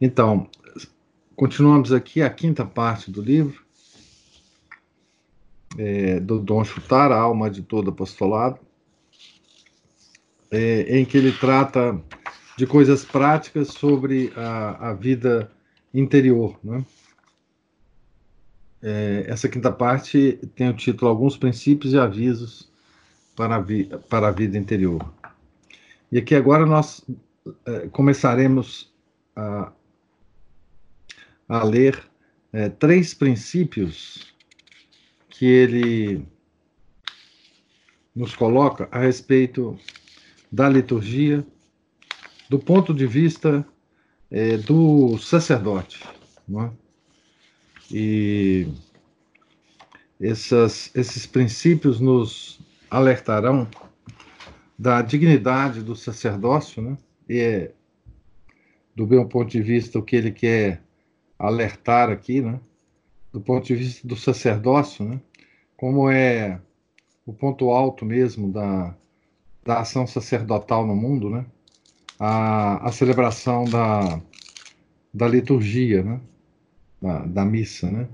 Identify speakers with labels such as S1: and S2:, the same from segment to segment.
S1: Então, continuamos aqui a quinta parte do livro, é, do Dom Chutar, a alma de todo apostolado, é, em que ele trata de coisas práticas sobre a, a vida interior. Né? É, essa quinta parte tem o título Alguns Princípios e Avisos para a, vi, para a Vida Interior. E aqui agora nós é, começaremos a, a ler é, três princípios que ele nos coloca a respeito da liturgia do ponto de vista é, do sacerdote. É? E essas, esses princípios nos alertarão da dignidade do sacerdócio, né? e é, do meu ponto de vista, o que ele quer alertar aqui, né? do ponto de vista do sacerdócio, né? como é o ponto alto mesmo da, da ação sacerdotal no mundo, né? a, a celebração da, da liturgia, né? da, da missa. Né?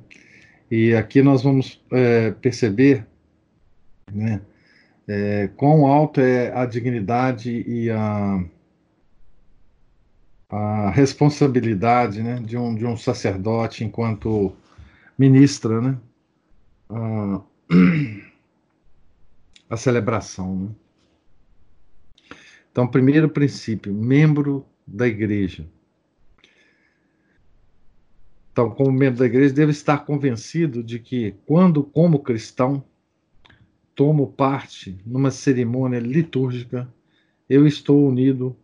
S1: E aqui nós vamos é, perceber né? É, quão alto é a dignidade e a, a responsabilidade né, de, um, de um sacerdote enquanto ministra né, a, a celebração. Né? Então, primeiro princípio, membro da igreja. Então, como membro da igreja, deve estar convencido de que, quando, como cristão, tomo parte numa cerimônia litúrgica, eu estou unido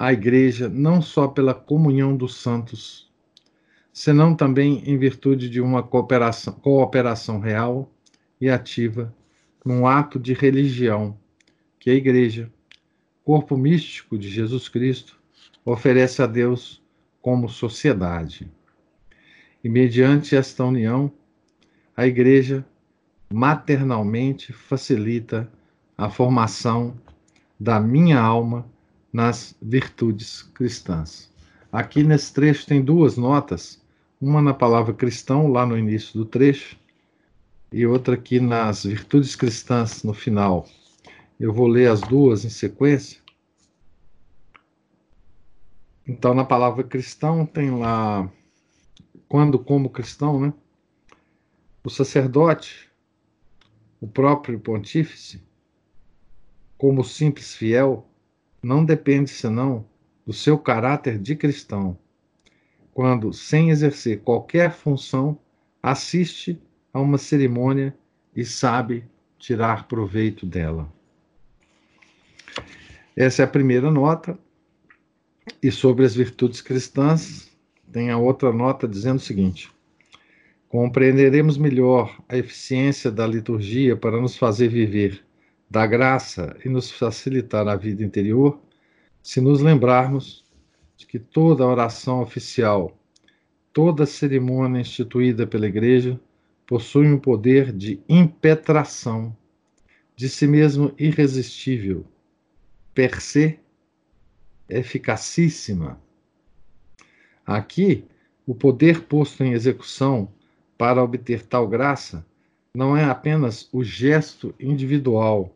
S1: à igreja não só pela comunhão dos santos, senão também em virtude de uma cooperação, cooperação real e ativa num ato de religião que a igreja, corpo místico de Jesus Cristo, oferece a Deus como sociedade. E mediante esta união, a igreja maternalmente facilita a formação da minha alma nas virtudes cristãs. Aqui nesse trecho tem duas notas, uma na palavra cristão, lá no início do trecho, e outra aqui nas virtudes cristãs, no final. Eu vou ler as duas em sequência. Então, na palavra cristão, tem lá, quando como cristão, né? O sacerdote o próprio pontífice, como simples fiel, não depende senão do seu caráter de cristão, quando, sem exercer qualquer função, assiste a uma cerimônia e sabe tirar proveito dela. Essa é a primeira nota. E sobre as virtudes cristãs, tem a outra nota dizendo o seguinte: compreenderemos melhor a eficiência da liturgia para nos fazer viver da graça e nos facilitar a vida interior, se nos lembrarmos de que toda oração oficial, toda cerimônia instituída pela Igreja possui um poder de impetração, de si mesmo irresistível, per se eficacíssima. Aqui, o poder posto em execução para obter tal graça não é apenas o gesto individual,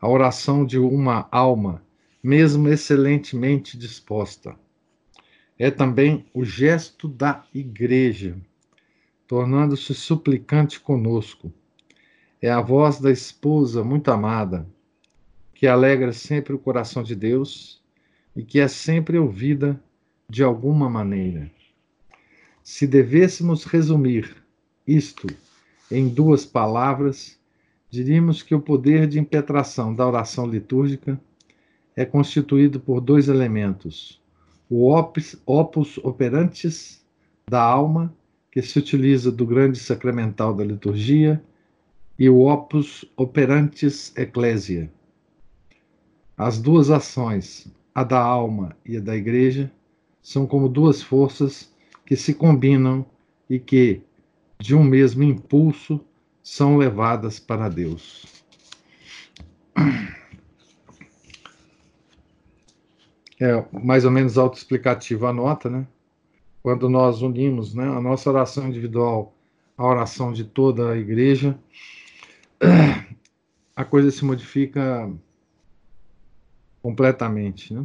S1: a oração de uma alma, mesmo excelentemente disposta. É também o gesto da igreja, tornando-se suplicante conosco. É a voz da esposa muito amada, que alegra sempre o coração de Deus e que é sempre ouvida de alguma maneira. Se devêssemos resumir isto em duas palavras, diríamos que o poder de impetração da oração litúrgica é constituído por dois elementos: o opus, opus operantes da alma, que se utiliza do grande sacramental da liturgia, e o opus operantes ecclesia. As duas ações, a da alma e a da igreja, são como duas forças que se combinam e que, de um mesmo impulso, são levadas para Deus. É mais ou menos autoexplicativo a nota, né? Quando nós unimos né, a nossa oração individual à oração de toda a igreja, a coisa se modifica completamente. Né?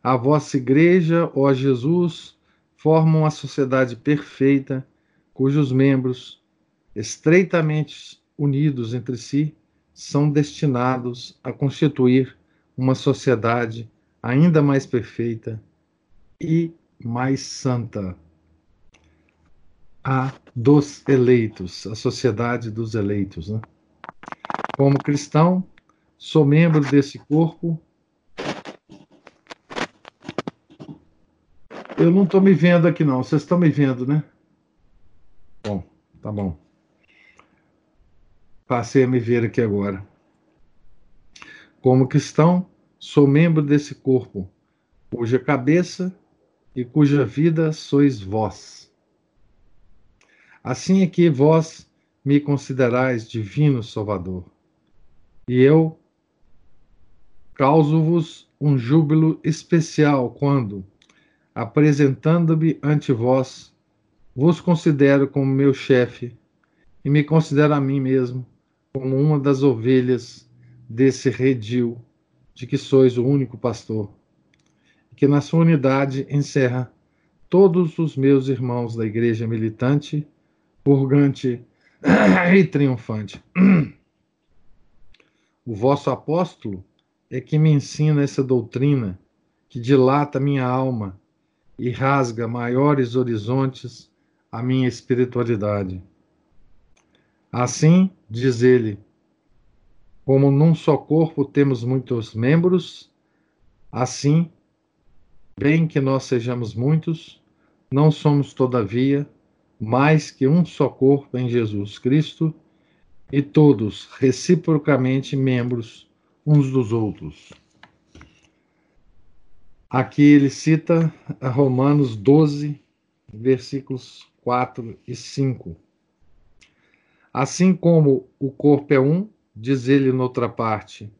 S1: A vossa igreja, ó Jesus, forma uma sociedade perfeita, cujos membros, estreitamente unidos entre si, são destinados a constituir uma sociedade ainda mais perfeita e mais santa. A dos eleitos, a sociedade dos eleitos. Né? Como cristão, sou membro desse corpo. Eu não estou me vendo aqui, não. Vocês estão me vendo, né? Bom, tá bom. Passei a me ver aqui agora. Como cristão, sou membro desse corpo, cuja cabeça e cuja vida sois vós. Assim é que vós me considerais divino Salvador, e eu causo-vos um júbilo especial quando, apresentando-me ante vós, vos considero como meu chefe e me considero a mim mesmo como uma das ovelhas desse redil de que sois o único pastor, que na sua unidade encerra todos os meus irmãos da igreja militante, purgante e triunfante. O vosso apóstolo é que me ensina essa doutrina que dilata minha alma e rasga maiores horizontes à minha espiritualidade. Assim, diz ele, como num só corpo temos muitos membros, assim, bem que nós sejamos muitos, não somos, todavia, mais que um só corpo em Jesus Cristo, e todos reciprocamente membros uns dos outros. Aqui ele cita Romanos 12, versículos 4 e 5. Assim como o corpo é um, diz ele noutra parte.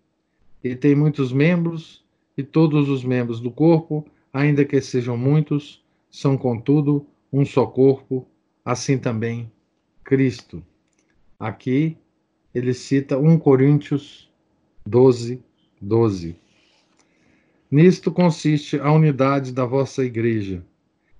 S1: Ele tem muitos membros, e todos os membros do corpo, ainda que sejam muitos, são, contudo, um só corpo, assim também Cristo. Aqui ele cita 1 Coríntios 12, 12. Nisto consiste a unidade da vossa igreja,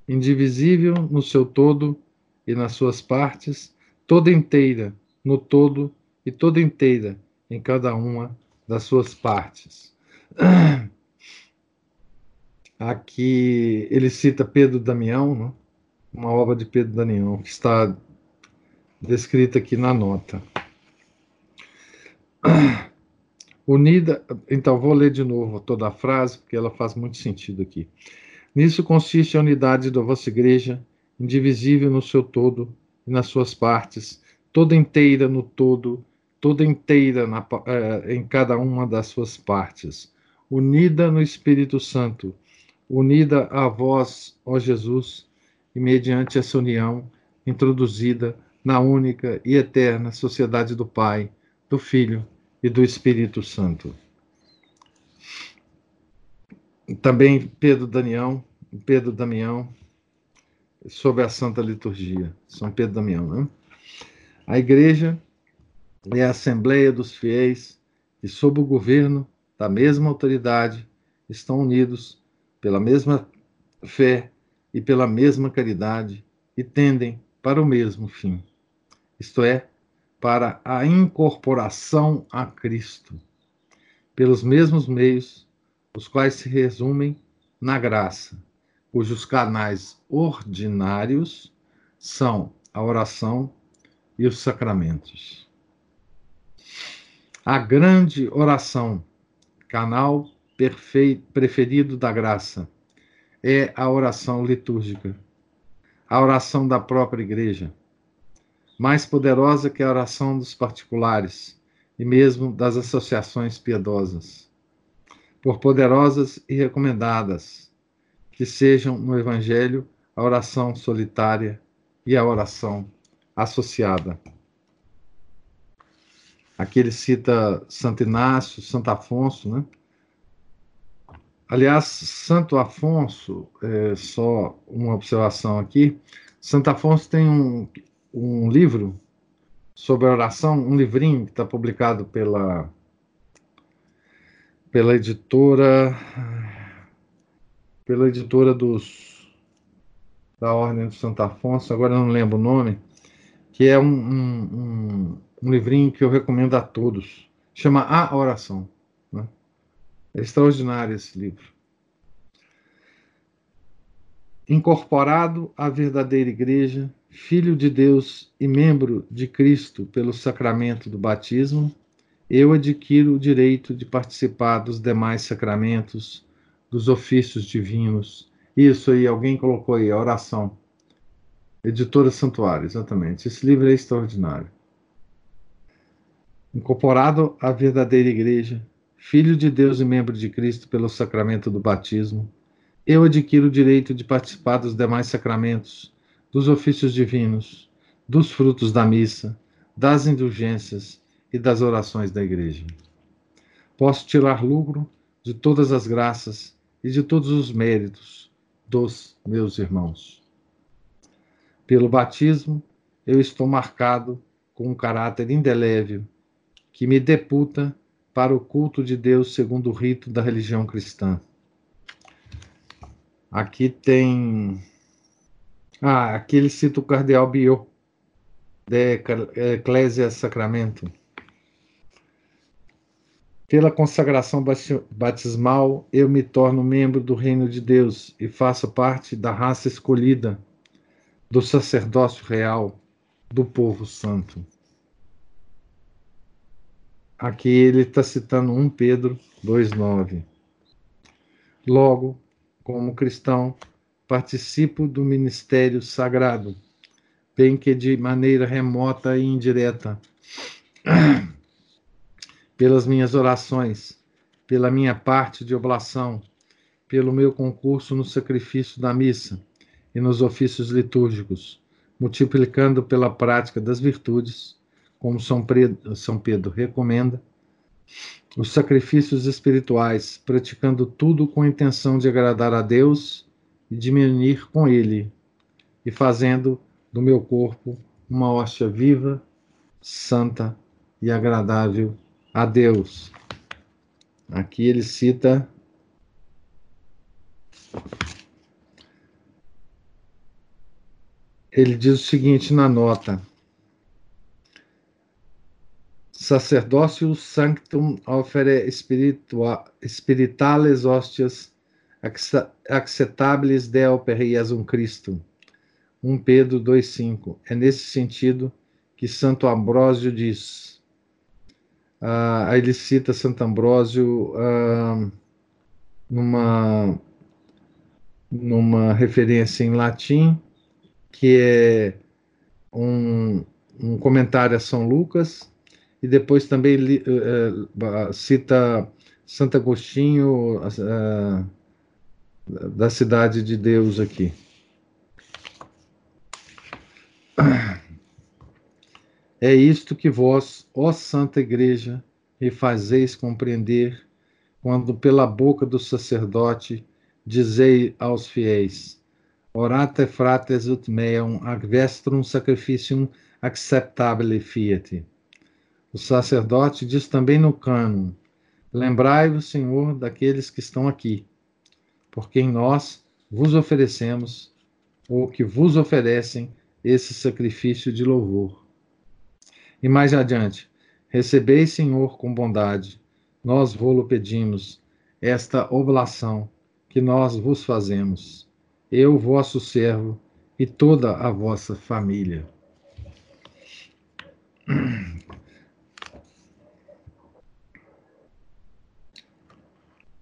S1: indivisível no seu todo e nas suas partes, toda inteira no todo e toda inteira em cada uma das suas partes. Aqui ele cita Pedro Damião, né? uma obra de Pedro Damião, que está descrita aqui na nota. Unida, então vou ler de novo toda a frase, porque ela faz muito sentido aqui. Nisso consiste a unidade da vossa igreja, indivisível no seu todo e nas suas partes, toda inteira no todo toda inteira na, eh, em cada uma das suas partes, unida no Espírito Santo, unida a vós, ó Jesus, e mediante essa união introduzida na única e eterna sociedade do Pai, do Filho e do Espírito Santo. Também Pedro Damião, Pedro Damião, sobre a Santa Liturgia, São Pedro Damião, né? A igreja é a Assembleia dos Fiéis que, sob o governo da mesma autoridade, estão unidos pela mesma fé e pela mesma caridade e tendem para o mesmo fim, isto é, para a incorporação a Cristo, pelos mesmos meios, os quais se resumem na graça, cujos canais ordinários são a oração e os sacramentos. A grande oração, canal preferido da graça, é a oração litúrgica, a oração da própria igreja, mais poderosa que a oração dos particulares e mesmo das associações piedosas, por poderosas e recomendadas que sejam no Evangelho a oração solitária e a oração associada. Aqui ele cita Santo Inácio, Santo Afonso, né? Aliás, Santo Afonso, é, só uma observação aqui, Santo Afonso tem um, um livro sobre oração, um livrinho que está publicado pela, pela editora pela editora dos da Ordem do Santo Afonso, agora não lembro o nome, que é um, um, um, um livrinho que eu recomendo a todos. Chama A Oração. Né? É extraordinário esse livro. Incorporado à verdadeira igreja, filho de Deus e membro de Cristo pelo sacramento do batismo, eu adquiro o direito de participar dos demais sacramentos, dos ofícios divinos. Isso aí, alguém colocou aí, a oração. Editora Santuário, exatamente. Esse livro é extraordinário. Incorporado à verdadeira igreja, filho de Deus e membro de Cristo pelo sacramento do batismo, eu adquiro o direito de participar dos demais sacramentos, dos ofícios divinos, dos frutos da missa, das indulgências e das orações da igreja. Posso tirar lucro de todas as graças e de todos os méritos dos meus irmãos. Pelo batismo, eu estou marcado com um caráter indelével que me deputa para o culto de Deus segundo o rito da religião cristã. Aqui tem. Ah, aqui ele cita o cardeal Biot, de Ecclesia Sacramento. Pela consagração batismal, eu me torno membro do reino de Deus e faço parte da raça escolhida, do sacerdócio real, do povo santo. Aqui ele está citando 1 Pedro 2,9. Logo, como cristão, participo do ministério sagrado, bem que de maneira remota e indireta pelas minhas orações, pela minha parte de oblação, pelo meu concurso no sacrifício da missa e nos ofícios litúrgicos, multiplicando pela prática das virtudes, como São Pedro, São Pedro recomenda, os sacrifícios espirituais, praticando tudo com a intenção de agradar a Deus e unir com Ele, e fazendo do meu corpo uma hóstia viva, santa e agradável a Deus. Aqui ele cita ele diz o seguinte na nota: Sacerdócio sanctum ofere spiritales hostias acceptables deo per Iesum Cristo. 1 Pedro 2,5. É nesse sentido que Santo Ambrósio diz: Uh, aí ele cita Santo Ambrósio uh, numa, numa referência em latim, que é um, um comentário a São Lucas, e depois também uh, cita Santo Agostinho da Cidade de Deus aqui. É isto que vós, ó Santa Igreja, me fazeis compreender quando pela boca do sacerdote dizei aos fiéis: Orate frates ut meum ac vestrum sacrificium acceptabile fiat. O sacerdote diz também no cânon: Lembrai-vos, Senhor, daqueles que estão aqui, porque em nós vos oferecemos, ou que vos oferecem, esse sacrifício de louvor. E mais adiante, recebei, Senhor, com bondade, nós vô-lo pedimos, esta oblação que nós vos fazemos, eu, vosso servo, e toda a vossa família.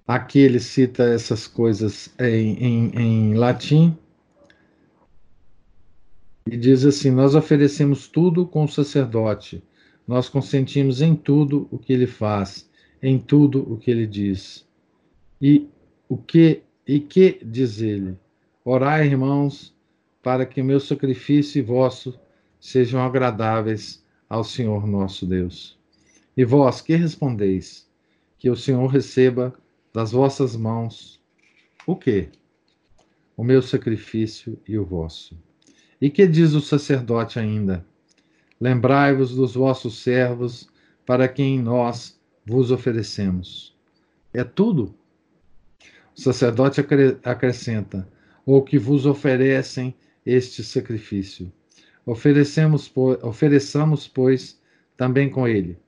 S1: Aqui ele cita essas coisas em, em, em latim e diz assim: Nós oferecemos tudo com o sacerdote, nós consentimos em tudo o que ele faz, em tudo o que ele diz. E o que e que diz ele? Orai, irmãos, para que o meu sacrifício e vosso sejam agradáveis ao Senhor nosso Deus. E vós, que respondeis? Que o Senhor receba das vossas mãos o quê? O meu sacrifício e o vosso. E que diz o sacerdote ainda? Lembrai-vos dos vossos servos, para quem nós vos oferecemos. É tudo? O sacerdote acrescenta: ou que vos oferecem este sacrifício. Oferecemos, ofereçamos, pois, também com ele.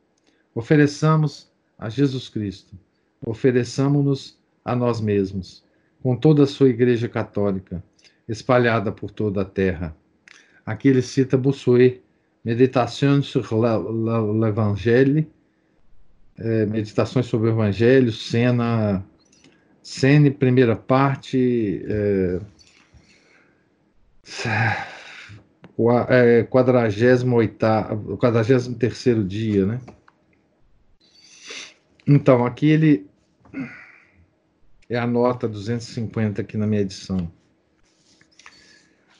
S1: Ofereçamos a Jesus Cristo. Ofereçamos-nos a nós mesmos, com toda a sua Igreja Católica, espalhada por toda a terra. Aqui ele cita Bossuet, Meditações sur l'Evangelho, é, Meditações sobre o Evangelho, cena Sene, primeira parte, é, é, 48, 43 dia, né? Então, aqui ele é a nota 250 aqui na minha edição.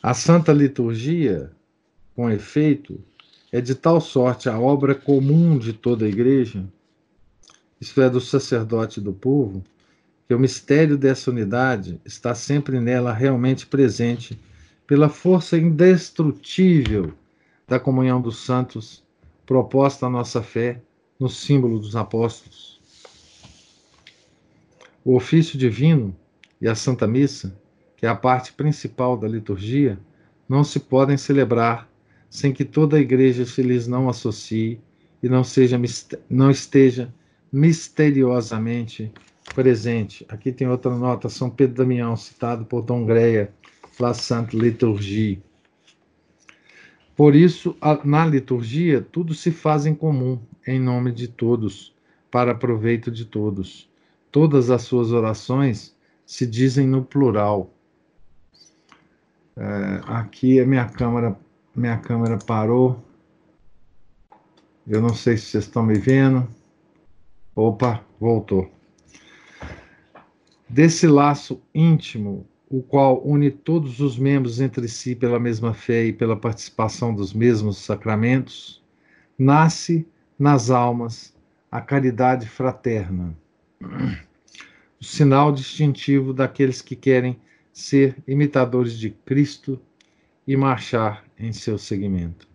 S1: A Santa Liturgia, com efeito, é de tal sorte a obra comum de toda a Igreja, isto é, do sacerdote do povo, que o mistério dessa unidade está sempre nela realmente presente pela força indestrutível da comunhão dos santos proposta à nossa fé no símbolo dos apóstolos. O ofício divino e a Santa Missa, é a parte principal da liturgia, não se podem celebrar sem que toda a igreja se lhes não associe e não, seja, não esteja misteriosamente presente. Aqui tem outra nota, São Pedro Damião, citado por Dom Greia, La Sainte Liturgie. Por isso, na liturgia, tudo se faz em comum, em nome de todos, para proveito de todos. Todas as suas orações se dizem no plural. É, aqui a minha câmera, minha câmera parou. Eu não sei se vocês estão me vendo. Opa, voltou desse laço íntimo, o qual une todos os membros entre si pela mesma fé e pela participação dos mesmos sacramentos, nasce nas almas a caridade fraterna, o sinal distintivo daqueles que querem ser imitadores de Cristo e marchar em seu seguimento.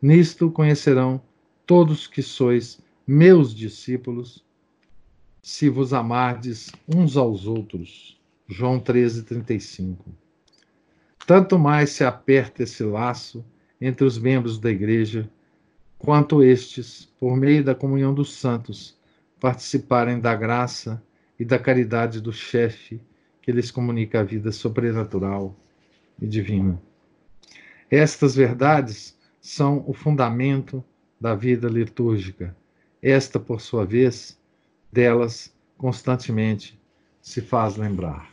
S1: Nisto conhecerão todos que sois meus discípulos se vos amardes uns aos outros. João 13, 35. Tanto mais se aperta esse laço entre os membros da igreja, quanto estes, por meio da comunhão dos santos, participarem da graça e da caridade do chefe que lhes comunica a vida sobrenatural e divina. Estas verdades são o fundamento da vida litúrgica. Esta, por sua vez, delas constantemente se faz lembrar.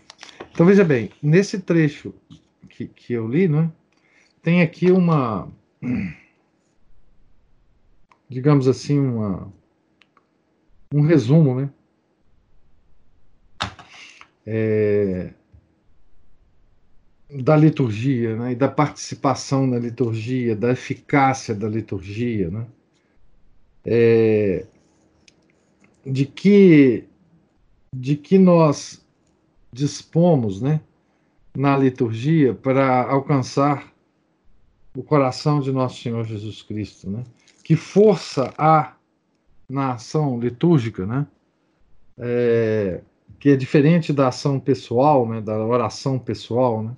S1: Então veja bem, nesse trecho que, que eu li, né, tem aqui uma, digamos assim, uma, um resumo, né? É, da liturgia, né, e da participação na liturgia, da eficácia da liturgia, né? É, de que de que nós dispomos, né, na liturgia para alcançar o coração de nosso Senhor Jesus Cristo, né? Que força há na ação litúrgica, né? É, que é diferente da ação pessoal, né? Da oração pessoal, né?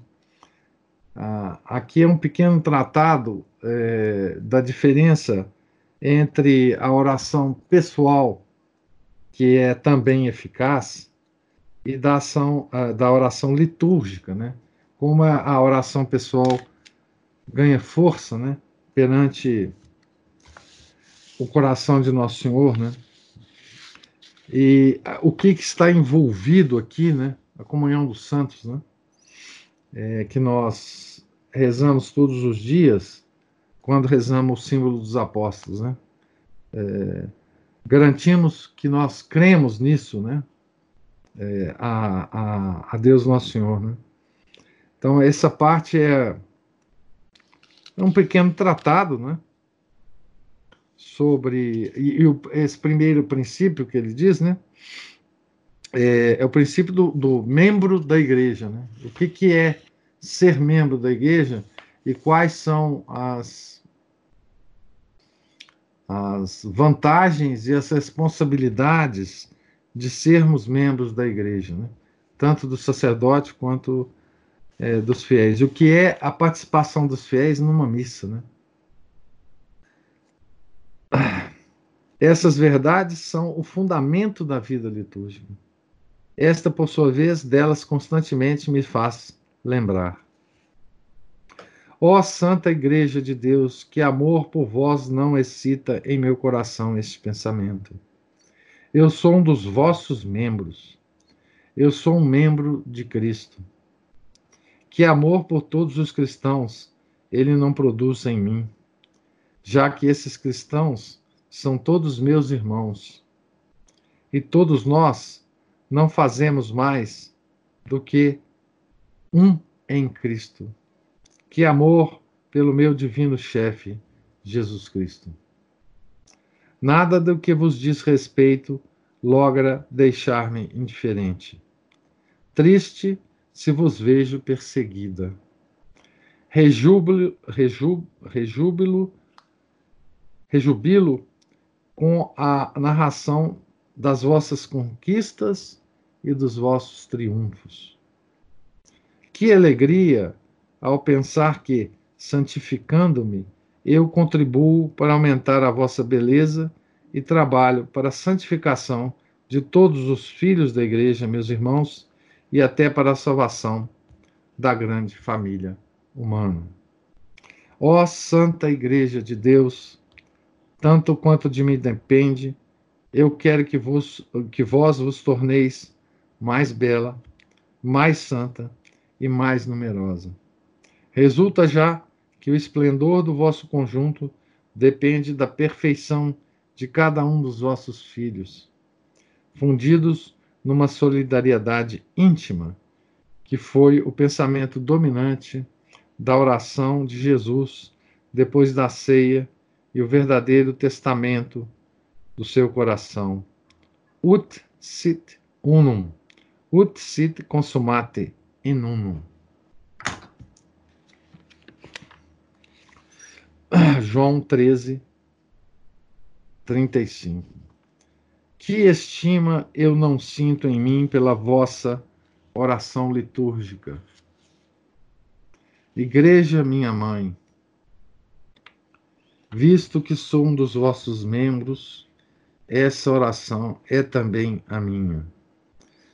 S1: Ah, aqui é um pequeno tratado é, da diferença entre a oração pessoal que é também eficaz, e da ação da oração litúrgica, né? Como a oração pessoal ganha força, né? Perante o coração de Nosso Senhor, né? E o que, que está envolvido aqui, né? A comunhão dos santos, né? É, que nós rezamos todos os dias quando rezamos o símbolo dos apóstolos, né? É, garantimos que nós cremos nisso, né? É, a, a, a, Deus Nosso Senhor, né? Então, essa parte é, é um pequeno tratado, né? Sobre. E, e, esse primeiro princípio que ele diz, né? É, é o princípio do, do, membro da igreja, né? O que, que é ser membro da igreja e quais são as as vantagens e as responsabilidades de sermos membros da igreja, né? tanto do sacerdote quanto é, dos fiéis. O que é a participação dos fiéis numa missa, né? Essas verdades são o fundamento da vida litúrgica. Esta, por sua vez, delas constantemente me faz lembrar. Ó Santa Igreja de Deus, que amor por vós não excita em meu coração este pensamento. Eu sou um dos vossos membros. Eu sou um membro de Cristo. Que amor por todos os cristãos ele não produz em mim, já que esses cristãos são todos meus irmãos. E todos nós não fazemos mais do que um em Cristo. Que amor pelo meu divino chefe, Jesus Cristo. Nada do que vos diz respeito logra deixar-me indiferente. Triste se vos vejo perseguida. Rejúbilo, rejúbilo, rejubilo com a narração das vossas conquistas e dos vossos triunfos. Que alegria ao pensar que, santificando-me, eu contribuo para aumentar a vossa beleza e trabalho para a santificação de todos os filhos da igreja, meus irmãos, e até para a salvação da grande família humana. Ó Santa Igreja de Deus, tanto quanto de mim depende, eu quero que vos, que vós vos torneis mais bela, mais santa e mais numerosa. Resulta já que o esplendor do vosso conjunto depende da perfeição de cada um dos vossos filhos, fundidos numa solidariedade íntima, que foi o pensamento dominante da oração de Jesus depois da ceia e o verdadeiro testamento do seu coração. Ut sit unum, ut sit consumate in unum. João 13, 35. Que estima eu não sinto em mim pela vossa oração litúrgica. Igreja, minha mãe, visto que sou um dos vossos membros, essa oração é também a minha.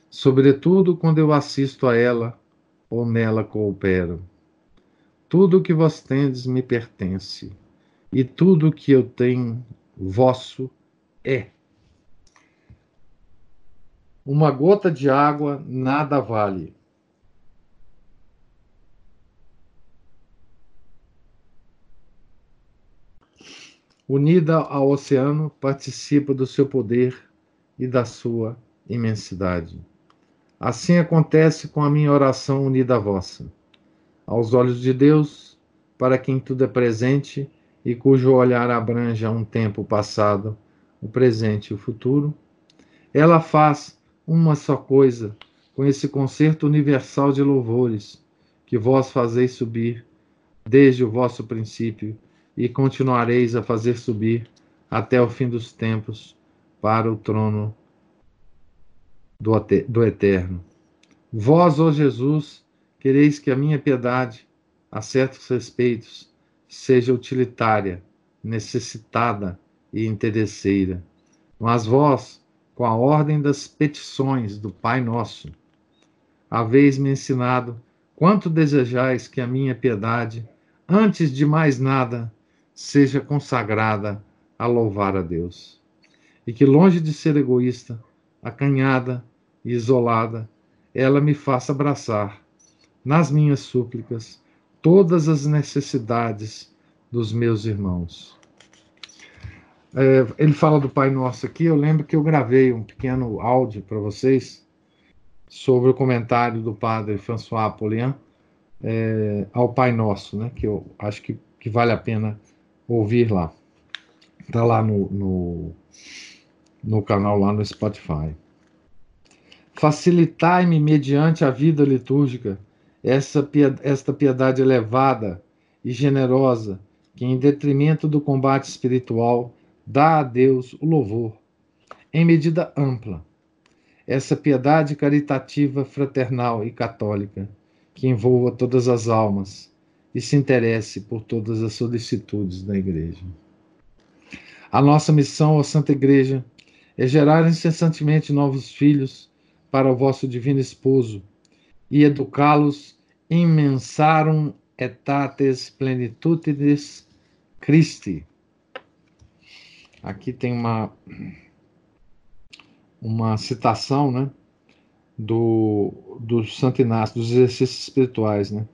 S1: Sobretudo quando eu assisto a ela ou nela coopero. Tudo o que vós tendes me pertence, e tudo o que eu tenho vosso é. Uma gota de água nada vale. Unida ao oceano, participa do seu poder e da sua imensidade. Assim acontece com a minha oração unida à vossa aos olhos de Deus, para quem tudo é presente e cujo olhar abranja um tempo passado, o presente e o futuro, ela faz uma só coisa com esse concerto universal de louvores que vós fazeis subir desde o vosso princípio e continuareis a fazer subir até o fim dos tempos para o trono do Eterno. Vós, ó Jesus, Quereis que a minha piedade, a certos respeitos, seja utilitária, necessitada e interesseira. Mas vós, com a ordem das petições do Pai Nosso, haveis-me ensinado quanto desejais que a minha piedade, antes de mais nada, seja consagrada a louvar a Deus. E que, longe de ser egoísta, acanhada e isolada, ela me faça abraçar, nas minhas súplicas, todas as necessidades dos meus irmãos. É, ele fala do Pai Nosso aqui. Eu lembro que eu gravei um pequeno áudio para vocês sobre o comentário do padre François Apollien é, ao Pai Nosso, né? Que eu acho que, que vale a pena ouvir lá. Está lá no, no, no canal, lá no Spotify. Facilitai-me mediante a vida litúrgica essa, esta piedade elevada e generosa que, em detrimento do combate espiritual, dá a Deus o louvor, em medida ampla. Essa piedade caritativa, fraternal e católica, que envolva todas as almas e se interesse por todas as solicitudes da Igreja. A nossa missão, a Santa Igreja, é gerar incessantemente novos filhos para o vosso divino esposo e educá-los immensarum etates plenitudes Christi. Aqui tem uma uma citação, né, do, do Santo Inácio, dos exercícios espirituais, né?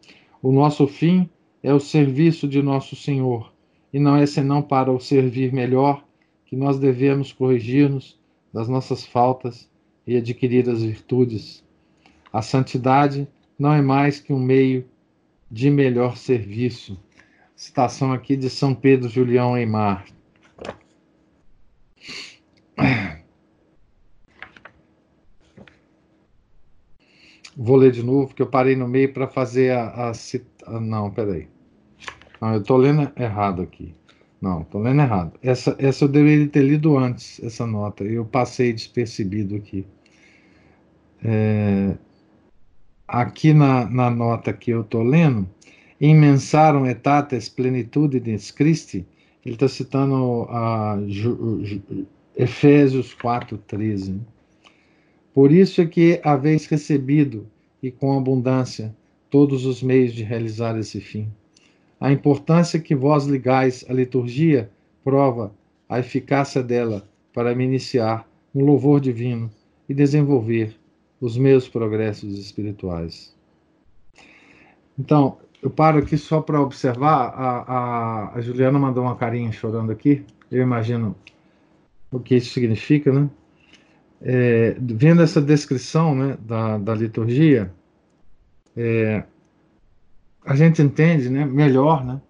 S1: O nosso fim é o serviço de nosso Senhor, e não é senão para o servir melhor que nós devemos corrigir-nos das nossas faltas e adquirir as virtudes. A santidade não é mais que um meio de melhor serviço. Citação aqui de São Pedro Julião Eimar. Vou ler de novo, porque eu parei no meio para fazer a, a, a. Não, peraí. Não, eu estou lendo errado aqui. Não, estou lendo errado. Essa, essa eu deveria ter lido antes, essa nota. Eu passei despercebido aqui. É, aqui na, na nota que eu estou lendo, imensaram etates plenitudes Christi, ele está citando a Efésios 4,13. Por isso é que haveis recebido, e com abundância, todos os meios de realizar esse fim a importância que vós ligais à liturgia prova a eficácia dela para me iniciar no louvor divino e desenvolver os meus progressos espirituais. Então, eu paro aqui só para observar. A, a, a, Juliana mandou uma carinha chorando aqui. Eu imagino o que isso significa, né? É, vendo essa descrição né, da, da liturgia, é, a gente entende né, melhor, né?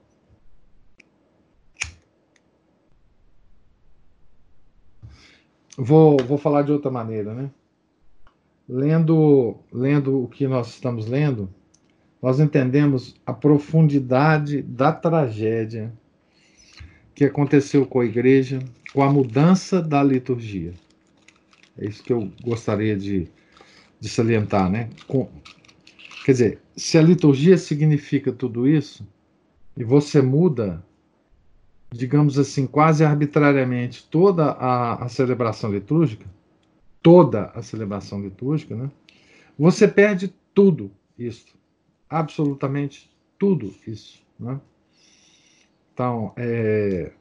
S1: Vou, vou falar de outra maneira, né? Lendo, lendo o que nós estamos lendo, nós entendemos a profundidade da tragédia que aconteceu com a igreja, com a mudança da liturgia. É isso que eu gostaria de, de salientar, né? Com, Quer dizer, se a liturgia significa tudo isso, e você muda, digamos assim, quase arbitrariamente toda a, a celebração litúrgica, toda a celebração litúrgica, né? Você perde tudo isso, absolutamente tudo isso, né? Então, é,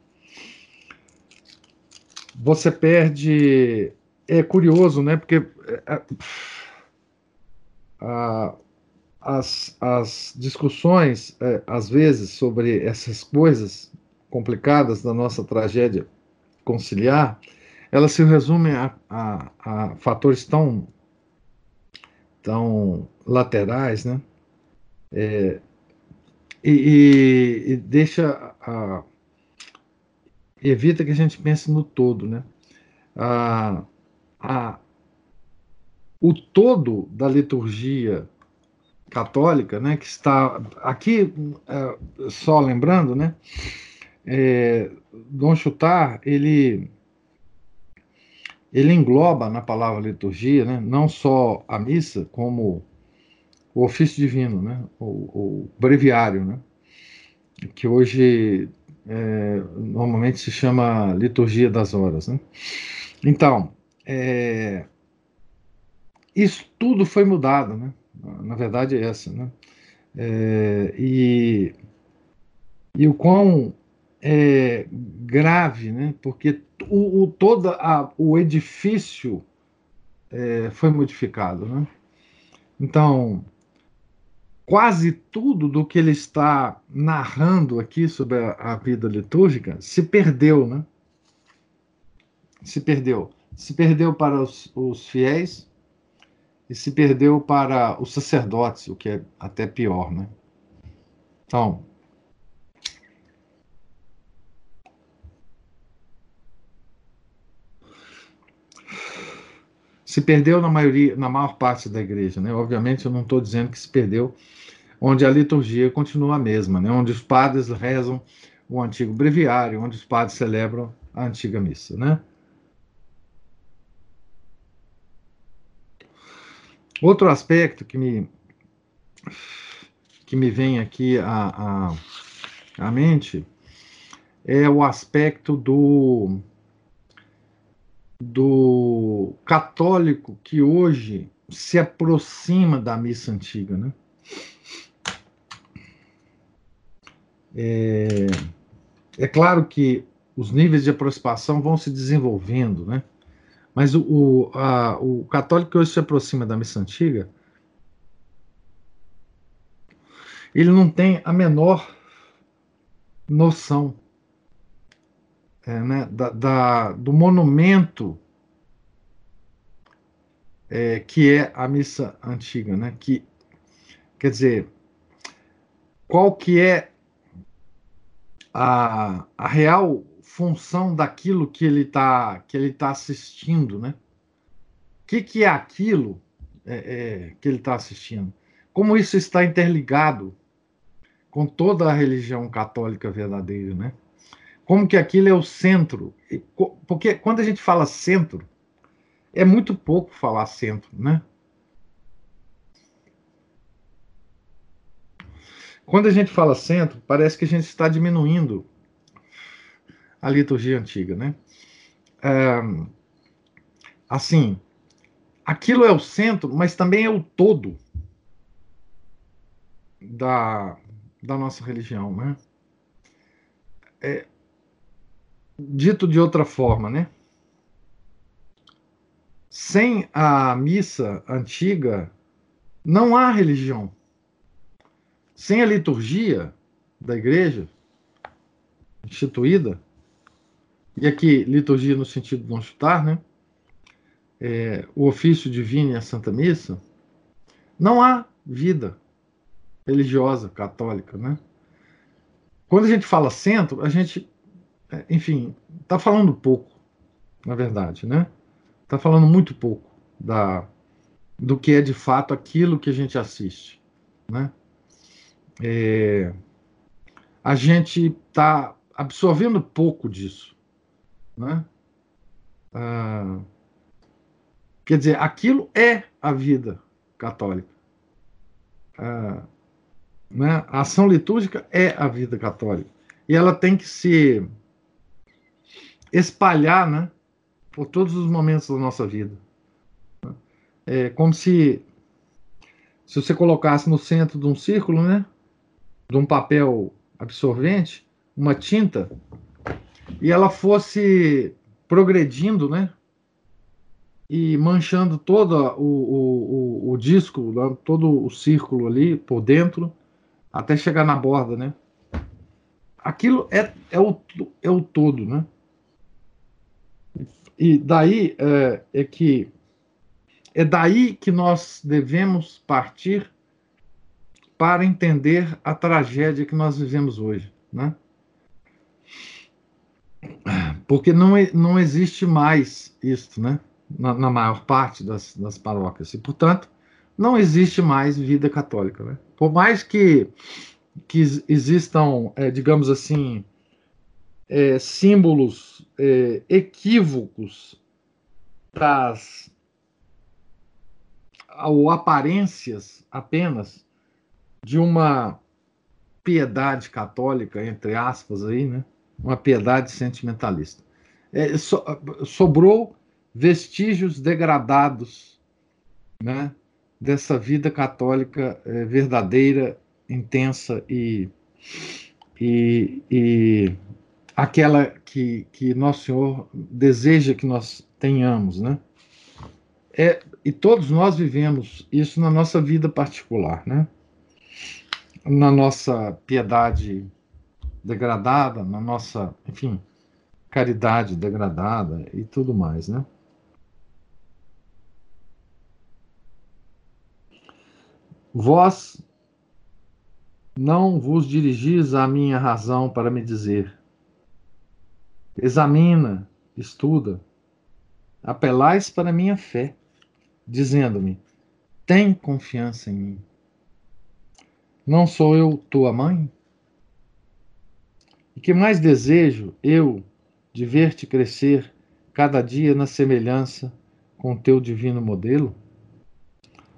S1: você perde. É curioso, né? Porque é, é a, as, as discussões, é, às vezes, sobre essas coisas complicadas da nossa tragédia conciliar, elas se resumem a, a, a fatores tão, tão laterais, né? É, e, e, deixa a, evita que a gente pense no todo, né? A, a, o todo da liturgia católica, né, que está aqui, é, só lembrando, né, é, Dom Chutar, ele, ele engloba na palavra liturgia, né, não só a missa, como o ofício divino, né, o, o breviário, né, que hoje é, normalmente se chama liturgia das horas, né. Então, é, isso tudo foi mudado, né? Na verdade é essa, né? É, e, e o quão é grave, né? Porque o, o todo a, o edifício é, foi modificado. Né? Então, quase tudo do que ele está narrando aqui sobre a, a vida litúrgica se perdeu, né? Se perdeu. Se perdeu para os, os fiéis e se perdeu para os sacerdotes, o que é até pior, né? Então, se perdeu na maioria, na maior parte da igreja, né? Obviamente eu não estou dizendo que se perdeu onde a liturgia continua a mesma, né? Onde os padres rezam o antigo breviário, onde os padres celebram a antiga missa, né? Outro aspecto que me, que me vem aqui à, à, à mente é o aspecto do, do católico que hoje se aproxima da missa antiga, né? É, é claro que os níveis de aproximação vão se desenvolvendo, né? Mas o, o, a, o católico que hoje se aproxima da missa antiga, ele não tem a menor noção é, né, da, da, do monumento é, que é a missa antiga, né? Que quer dizer, qual que é a, a real função daquilo que ele está que ele tá assistindo, né? O que, que é aquilo é, é, que ele está assistindo? Como isso está interligado com toda a religião católica verdadeira, né? Como que aquilo é o centro? Porque quando a gente fala centro, é muito pouco falar centro, né? Quando a gente fala centro, parece que a gente está diminuindo a liturgia antiga, né? Assim, aquilo é o centro, mas também é o todo da, da nossa religião, né? É, dito de outra forma, né? Sem a missa antiga, não há religião. Sem a liturgia da igreja instituída, e aqui, liturgia no sentido de não chutar, né? É, o ofício divino e a Santa Missa, não há vida religiosa católica, né? Quando a gente fala centro, a gente, é, enfim, está falando pouco, na verdade, né? Está falando muito pouco da, do que é de fato aquilo que a gente assiste, né? É, a gente está absorvendo pouco disso. Né? Ah, quer dizer, aquilo é a vida católica. Ah, né? A ação litúrgica é a vida católica. E ela tem que se espalhar né, por todos os momentos da nossa vida. É como se, se você colocasse no centro de um círculo, né, de um papel absorvente, uma tinta, e ela fosse progredindo, né? E manchando todo o, o, o, o disco, todo o círculo ali por dentro, até chegar na borda, né? Aquilo é, é, o, é o todo, né? E daí é, é que é daí que nós devemos partir para entender a tragédia que nós vivemos hoje, né? Porque não, não existe mais isso, né? Na, na maior parte das, das paróquias. E, portanto, não existe mais vida católica. Né? Por mais que, que existam, é, digamos assim, é, símbolos é, equívocos das ou aparências apenas de uma piedade católica, entre aspas, aí, né? Uma piedade sentimentalista. É, so, sobrou vestígios degradados né, dessa vida católica é, verdadeira, intensa e, e, e aquela que, que Nosso Senhor deseja que nós tenhamos. Né? é, e todos nós vivemos isso na nossa vida particular, né? Na nossa piedade degradada, na nossa, enfim, caridade degradada e tudo mais, né? Vós não vos dirigis à minha razão para me dizer: examina, estuda, apelais para minha fé, dizendo-me: tem confiança em mim. Não sou eu tua mãe? E que mais desejo eu de ver-te crescer cada dia na semelhança com teu divino modelo?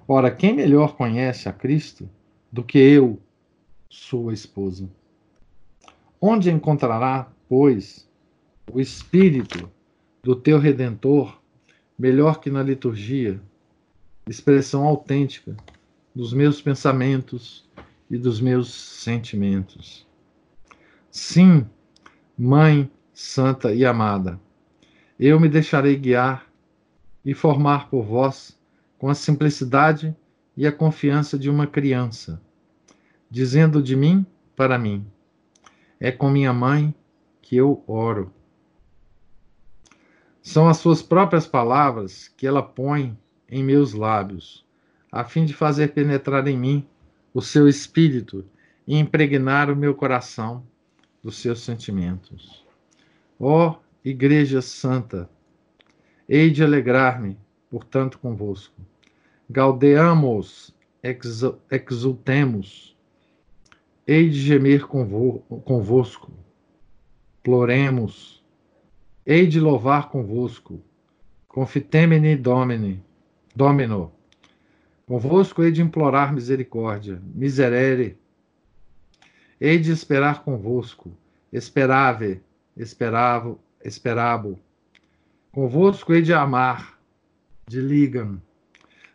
S1: Ora, quem melhor conhece a Cristo do que eu, sua esposa? Onde encontrará, pois, o Espírito do teu Redentor melhor que na liturgia, expressão autêntica dos meus pensamentos e dos meus sentimentos? Sim, Mãe Santa e Amada, eu me deixarei guiar e formar por vós com a simplicidade e a confiança de uma criança, dizendo de mim para mim: É com minha mãe que eu oro. São as suas próprias palavras que ela põe em meus lábios, a fim de fazer penetrar em mim o seu espírito e impregnar o meu coração dos seus sentimentos. Ó oh, Igreja Santa, hei de alegrar-me, portanto, convosco. Gaudeamos, exultemos, hei de gemer convosco, ploremos, hei de louvar convosco, confitemini domini, domino, convosco hei de implorar misericórdia, miserere, hei de esperar convosco, esperave, esperavo, esperabo, convosco hei de amar, de ligam,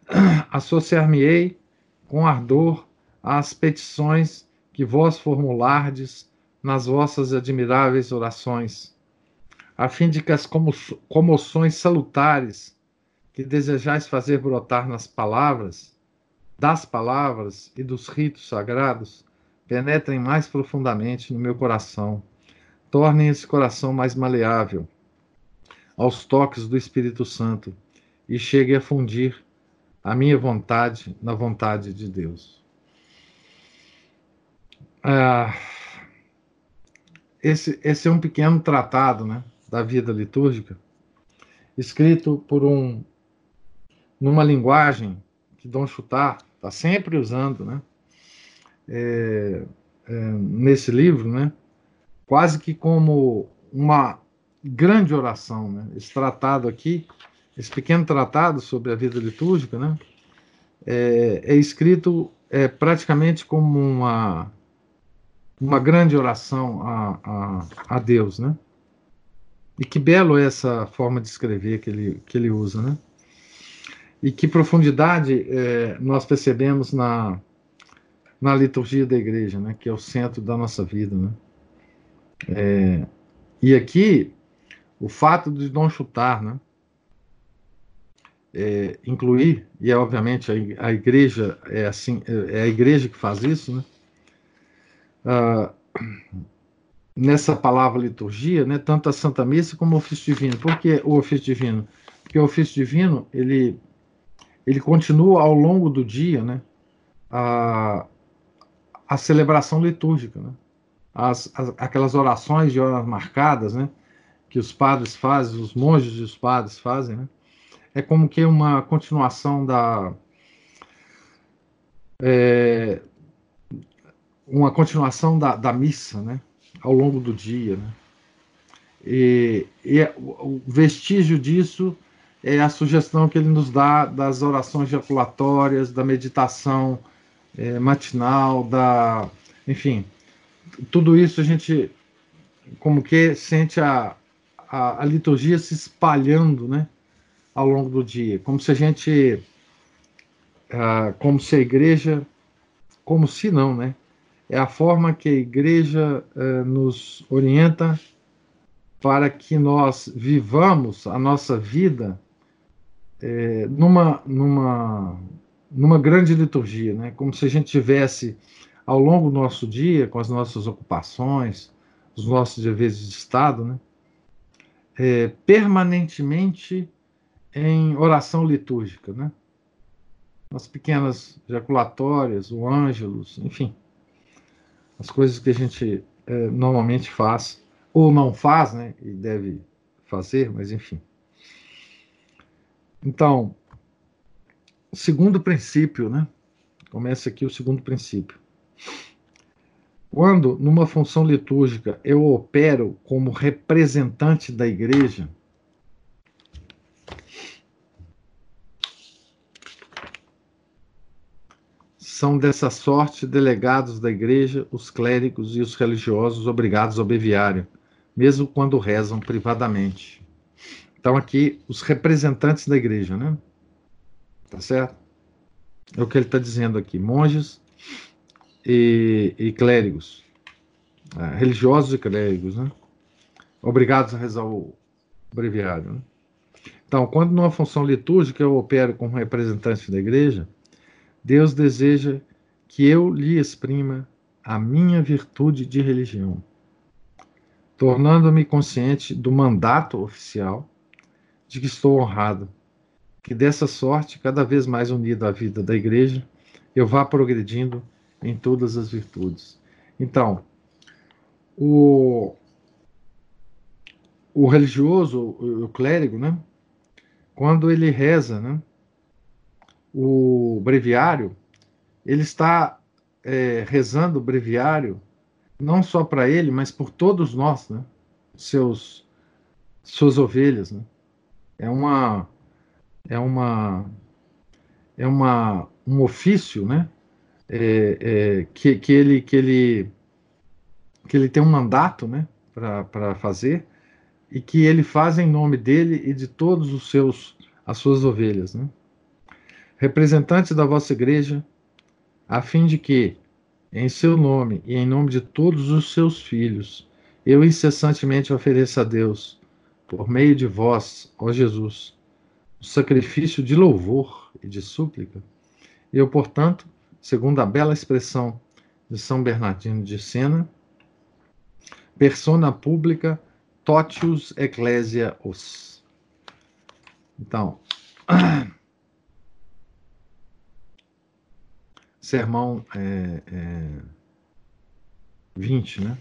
S1: associar-me-ei com ardor às petições que vós formulardes nas vossas admiráveis orações, a fim de que as comoções salutares que desejais fazer brotar nas palavras, das palavras e dos ritos sagrados, penetrem mais profundamente no meu coração, tornem esse coração mais maleável aos toques do Espírito Santo e chegue a fundir a minha vontade na vontade de Deus. Ah, esse, esse é um pequeno tratado né, da vida litúrgica, escrito por um numa linguagem que Dom Chutar está sempre usando, né? É, é, nesse livro, né? Quase que como uma grande oração, né? Esse tratado aqui esse pequeno tratado sobre a vida litúrgica, né, é, é escrito é, praticamente como uma, uma grande oração a, a, a Deus, né? E que belo é essa forma de escrever que ele, que ele usa, né? E que profundidade é, nós percebemos na, na liturgia da igreja, né? Que é o centro da nossa vida, né? É, e aqui, o fato de Dom Chutar, né? é, incluir, e é obviamente a, a, igreja é assim, é, a igreja que faz isso, né? Ah, nessa palavra liturgia, né, tanto a Santa Missa como o ofício divino. Por que o ofício divino? Porque o ofício divino, ele, ele continua ao longo do dia, né, a celebração litúrgica, né? As, as, aquelas orações de horas marcadas, né, que os padres fazem, os monges e os padres fazem, né? é como que uma continuação da. É, uma continuação da, da missa, né? Ao longo do dia, né? E, e é, o vestígio disso é a sugestão que ele nos dá das orações jaculatórias, da meditação é, matinal, da, enfim, tudo isso a gente como que sente a, a, a liturgia se espalhando, né? ao longo do dia, como se a gente, ah, como se a igreja, como se não, né? É a forma que a igreja ah, nos orienta para que nós vivamos a nossa vida é, numa, numa, numa grande liturgia, né? como se a gente tivesse ao longo do nosso dia, com as nossas ocupações, os nossos deveres de Estado, né? É, permanentemente em oração litúrgica, né? As pequenas jaculatórias, o ângelus, enfim, as coisas que a gente é, normalmente faz ou não faz, né? E deve fazer, mas enfim. Então, segundo princípio, né? Começa aqui o segundo princípio. Quando, numa função litúrgica, eu opero como representante da igreja, são dessa sorte delegados da igreja os clérigos e os religiosos obrigados ao beviário, mesmo quando rezam privadamente. Então, aqui, os representantes da igreja, né? Tá certo? É o que ele está dizendo aqui: monges e, e clérigos, é, religiosos e clérigos, né? Obrigados a rezar o breviário. Né? Então, quando numa função litúrgica eu opero como representante da igreja, Deus deseja que eu lhe exprima a minha virtude de religião, tornando-me consciente do mandato oficial de que estou honrado, que dessa sorte, cada vez mais unido à vida da igreja, eu vá progredindo em todas as virtudes. Então, o, o religioso, o, clérigo, né? Quando ele reza, né? O breviário, ele está é, rezando o breviário não só para ele, mas por todos nós, né? Seus suas ovelhas, né? É uma é uma é uma um ofício, né? é, é, que, que, ele, que, ele, que ele tem um mandato né, para fazer e que ele faz em nome dele e de todos os seus as suas ovelhas. Né? Representantes da vossa igreja, a fim de que, em seu nome e em nome de todos os seus filhos, eu incessantemente ofereça a Deus, por meio de vós, ó Jesus, sacrifício de louvor e de súplica. Eu, portanto, segundo a bela expressão de São Bernardino de Sena, persona pública totius ecclesia os. Então, sermão é, é, 20, né?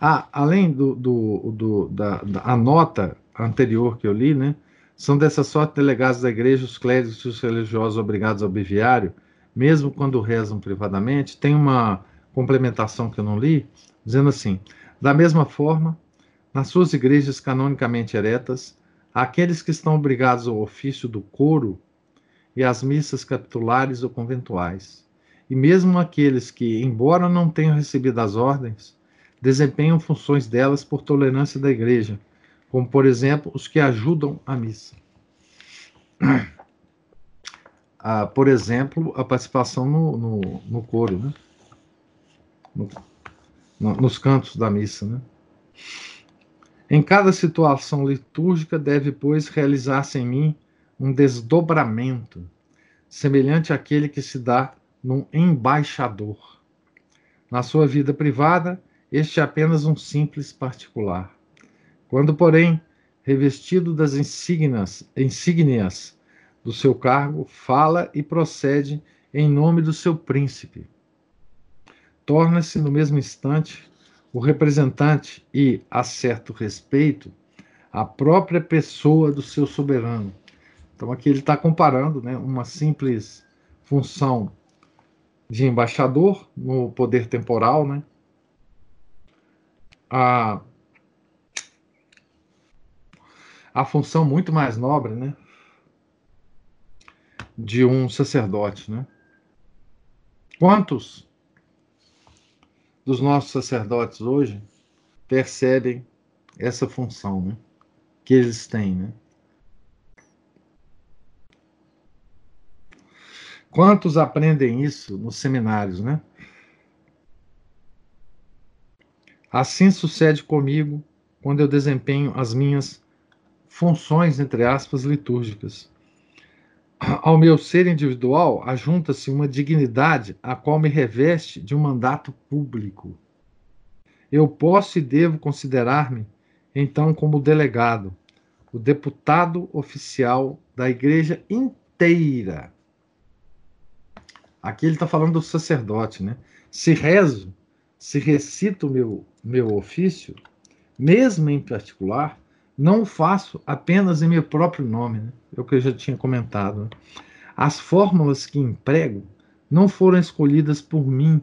S1: Ah, além do, do, do da, da nota anterior que eu li, né? São dessa sorte delegados da igreja os clérigos e os religiosos obrigados ao biviário, mesmo quando rezam privadamente, tem uma complementação que eu não li, dizendo assim: da mesma forma, nas suas igrejas canonicamente eretas, aqueles que estão obrigados ao ofício do coro e às missas capitulares ou conventuais, e mesmo aqueles que, embora não tenham recebido as ordens, desempenham funções delas por tolerância da igreja, como por exemplo os que ajudam a missa a, por exemplo, a participação no, no, no coro, né? No, no, nos cantos da missa. Né? Em cada situação litúrgica deve, pois, realizar-se em mim um desdobramento, semelhante àquele que se dá num embaixador. Na sua vida privada, este é apenas um simples particular. Quando, porém, revestido das insígnias, insígnias do seu cargo, fala e procede em nome do seu príncipe. Torna-se, no mesmo instante, o representante e, a certo respeito, a própria pessoa do seu soberano. Então, aqui ele está comparando né, uma simples função de embaixador no poder temporal, né, a, a função muito mais nobre, né, de um sacerdote, né? Quantos dos nossos sacerdotes hoje percebem essa função, né? Que eles têm, né? Quantos aprendem isso nos seminários, né? Assim sucede comigo quando eu desempenho as minhas funções, entre aspas, litúrgicas ao meu ser individual ajunta-se uma dignidade a qual me reveste de um mandato público. Eu posso e devo considerar-me, então, como delegado, o deputado oficial da igreja inteira. Aqui ele está falando do sacerdote, né? Se rezo, se recito o meu, meu ofício, mesmo em particular, não o faço apenas em meu próprio nome, né? é o que eu já tinha comentado. Né? As fórmulas que emprego não foram escolhidas por mim.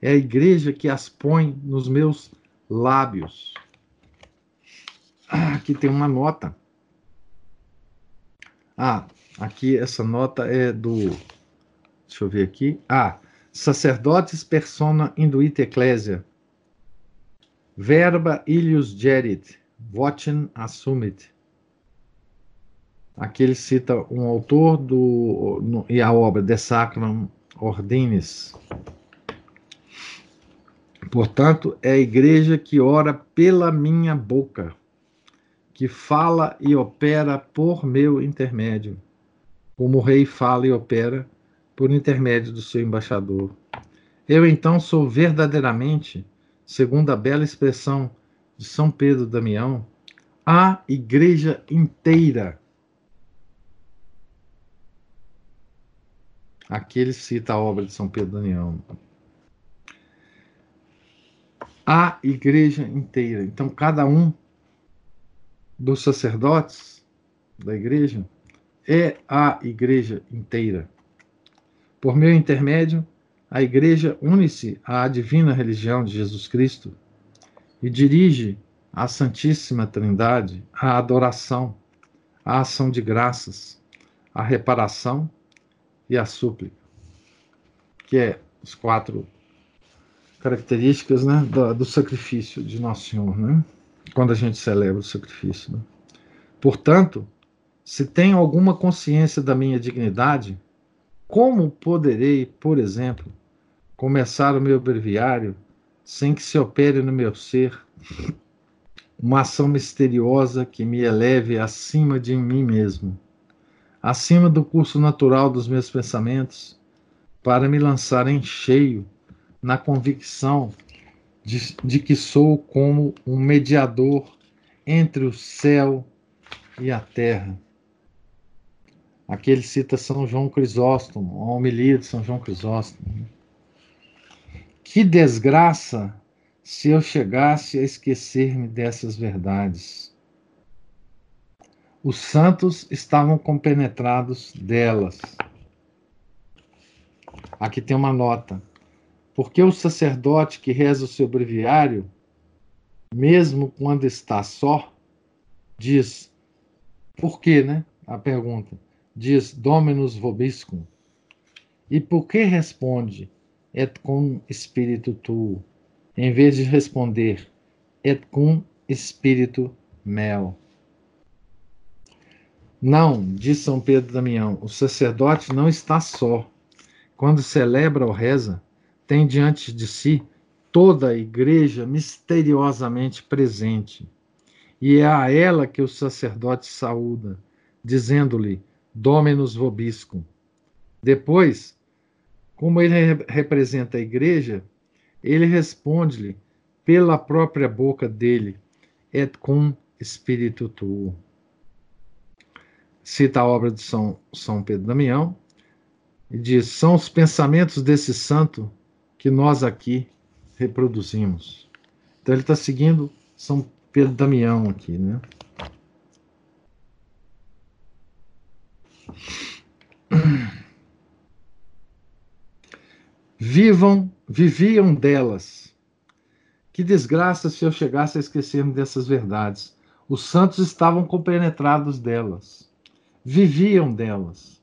S1: É a igreja que as põe nos meus lábios. Ah, aqui tem uma nota. Ah, aqui essa nota é do. Deixa eu ver aqui. Ah, sacerdotes persona induit ecclesia. Verba ilius gerit Votin Assumit. Aqui ele cita um autor do, no, e a obra De Sacram Ordinis. Portanto, é a igreja que ora pela minha boca, que fala e opera por meu intermédio, como o rei fala e opera por intermédio do seu embaixador. Eu então sou verdadeiramente, segundo a bela expressão de São Pedro Damião, a igreja inteira. Aqui ele cita a obra de São Pedro Damião. A igreja inteira. Então, cada um dos sacerdotes da igreja é a igreja inteira. Por meu intermédio, a igreja une-se à divina religião de Jesus Cristo e dirige à Santíssima Trindade a adoração, a ação de graças, a reparação e a súplica, que é as quatro características né, do, do sacrifício de Nosso Senhor, né, quando a gente celebra o sacrifício. Né. Portanto, se tenho alguma consciência da minha dignidade, como poderei, por exemplo, começar o meu breviário sem que se opere no meu ser uma ação misteriosa que me eleve acima de mim mesmo, acima do curso natural dos meus pensamentos, para me lançar em cheio na convicção de, de que sou como um mediador entre o céu e a terra. Aqui ele cita São João Crisóstomo, a homilia de São João Crisóstomo. Que desgraça se eu chegasse a esquecer-me dessas verdades. Os santos estavam compenetrados delas. Aqui tem uma nota. Porque o sacerdote que reza o seu breviário, mesmo quando está só, diz: por quê, né? A pergunta. Diz Dominus vobiscum. E por que responde? Et cum espírito tuo, em vez de responder et cum espírito mel. Não, diz São Pedro Damião, o sacerdote não está só. Quando celebra ou reza, tem diante de si toda a igreja misteriosamente presente. E é a ela que o sacerdote saúda, dizendo-lhe: Dominus vobiscum. Depois, como ele representa a igreja, ele responde-lhe pela própria boca dele, et cum spiritu tuo. Cita a obra de São, São Pedro Damião e diz: são os pensamentos desse santo que nós aqui reproduzimos. Então ele está seguindo São Pedro Damião aqui, né? Vivam, viviam delas. Que desgraça se eu chegasse a esquecer-me dessas verdades. Os santos estavam compenetrados delas. Viviam delas.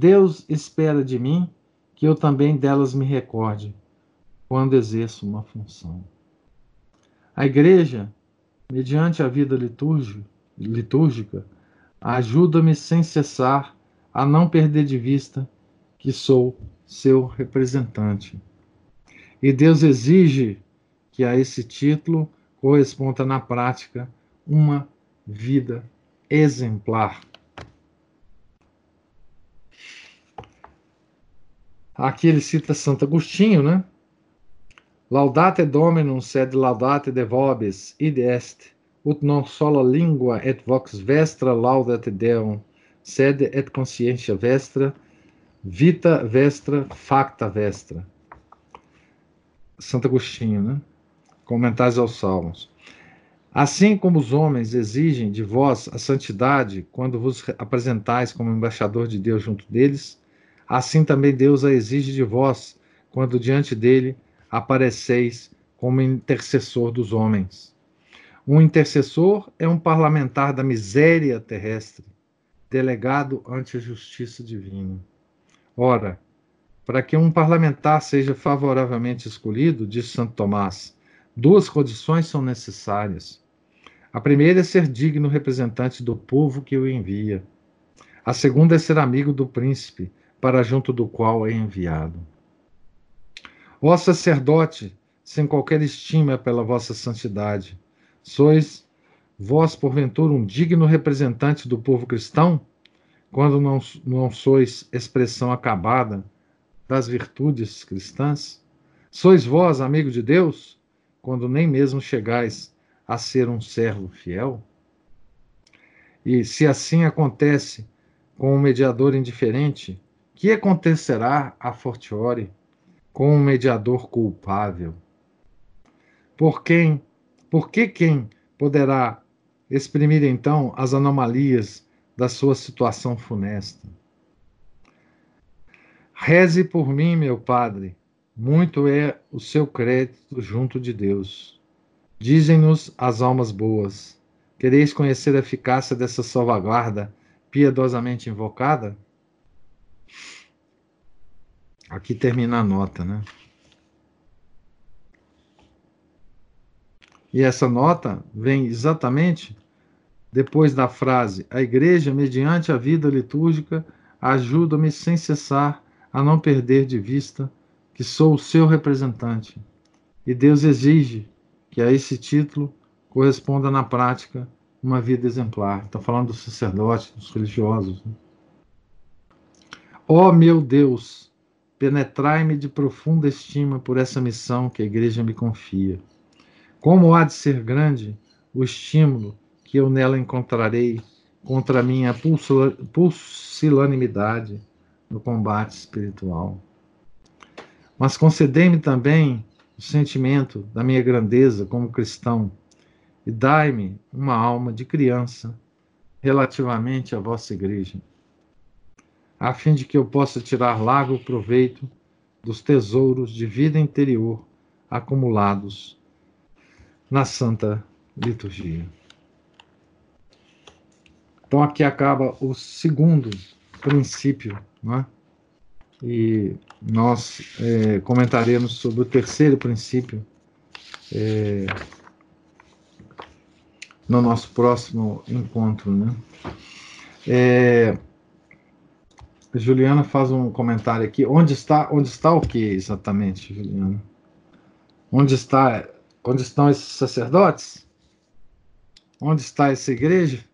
S1: Deus espera de mim que eu também delas me recorde quando exerço uma função. A igreja, mediante a vida litúrgica, ajuda-me sem cessar a não perder de vista que sou seu representante. E Deus exige que a esse título corresponda na prática uma vida exemplar. Aqui ele cita Santo Agostinho, né? Laudate Dominum sed laudate de vobis id est, ut non sola lingua et vox vestra laudate Deum, sed et conscientia vestra vita vestra, facta vestra. Santo Agostinho, né? Comentários aos Salmos. Assim como os homens exigem de vós a santidade quando vos apresentais como embaixador de Deus junto deles, assim também Deus a exige de vós quando diante dele apareceis como intercessor dos homens. Um intercessor é um parlamentar da miséria terrestre, delegado ante a justiça divina. Ora, para que um parlamentar seja favoravelmente escolhido, diz Santo Tomás, duas condições são necessárias. A primeira é ser digno representante do povo que o envia. A segunda é ser amigo do príncipe, para junto do qual é enviado. Ó sacerdote, sem qualquer estima pela vossa santidade, sois vós, porventura, um digno representante do povo cristão, quando não, não sois expressão acabada das virtudes cristãs? Sois vós, amigo de Deus, quando nem mesmo chegais a ser um servo fiel? E se assim acontece com um mediador indiferente, que acontecerá a fortiori com um mediador culpável? Por quem, por que quem poderá exprimir então as anomalias da sua situação funesta? Reze por mim, meu Padre, muito é o seu crédito junto de Deus. Dizem-nos as almas boas. Quereis conhecer a eficácia dessa salvaguarda piedosamente invocada? Aqui termina a nota, né? E essa nota vem exatamente depois da frase: A igreja, mediante a vida litúrgica, ajuda-me sem cessar a não perder de vista que sou o seu representante. E Deus exige que a esse título corresponda na prática uma vida exemplar. Está falando dos sacerdotes, dos religiosos. Né? Ó oh, meu Deus, penetrai-me de profunda estima por essa missão que a igreja me confia. Como há de ser grande o estímulo que eu nela encontrarei contra minha pusilanimidade no combate espiritual. Mas concedei-me também o sentimento da minha grandeza como cristão e dai-me uma alma de criança relativamente à vossa igreja, a fim de que eu possa tirar largo proveito dos tesouros de vida interior acumulados na santa liturgia. Então aqui acaba o segundo princípio, é? e nós é, comentaremos sobre o terceiro princípio é, no nosso próximo encontro. Né? É, Juliana faz um comentário aqui. Onde está, onde está o que exatamente, Juliana? Onde está, onde estão esses sacerdotes? Onde está essa igreja?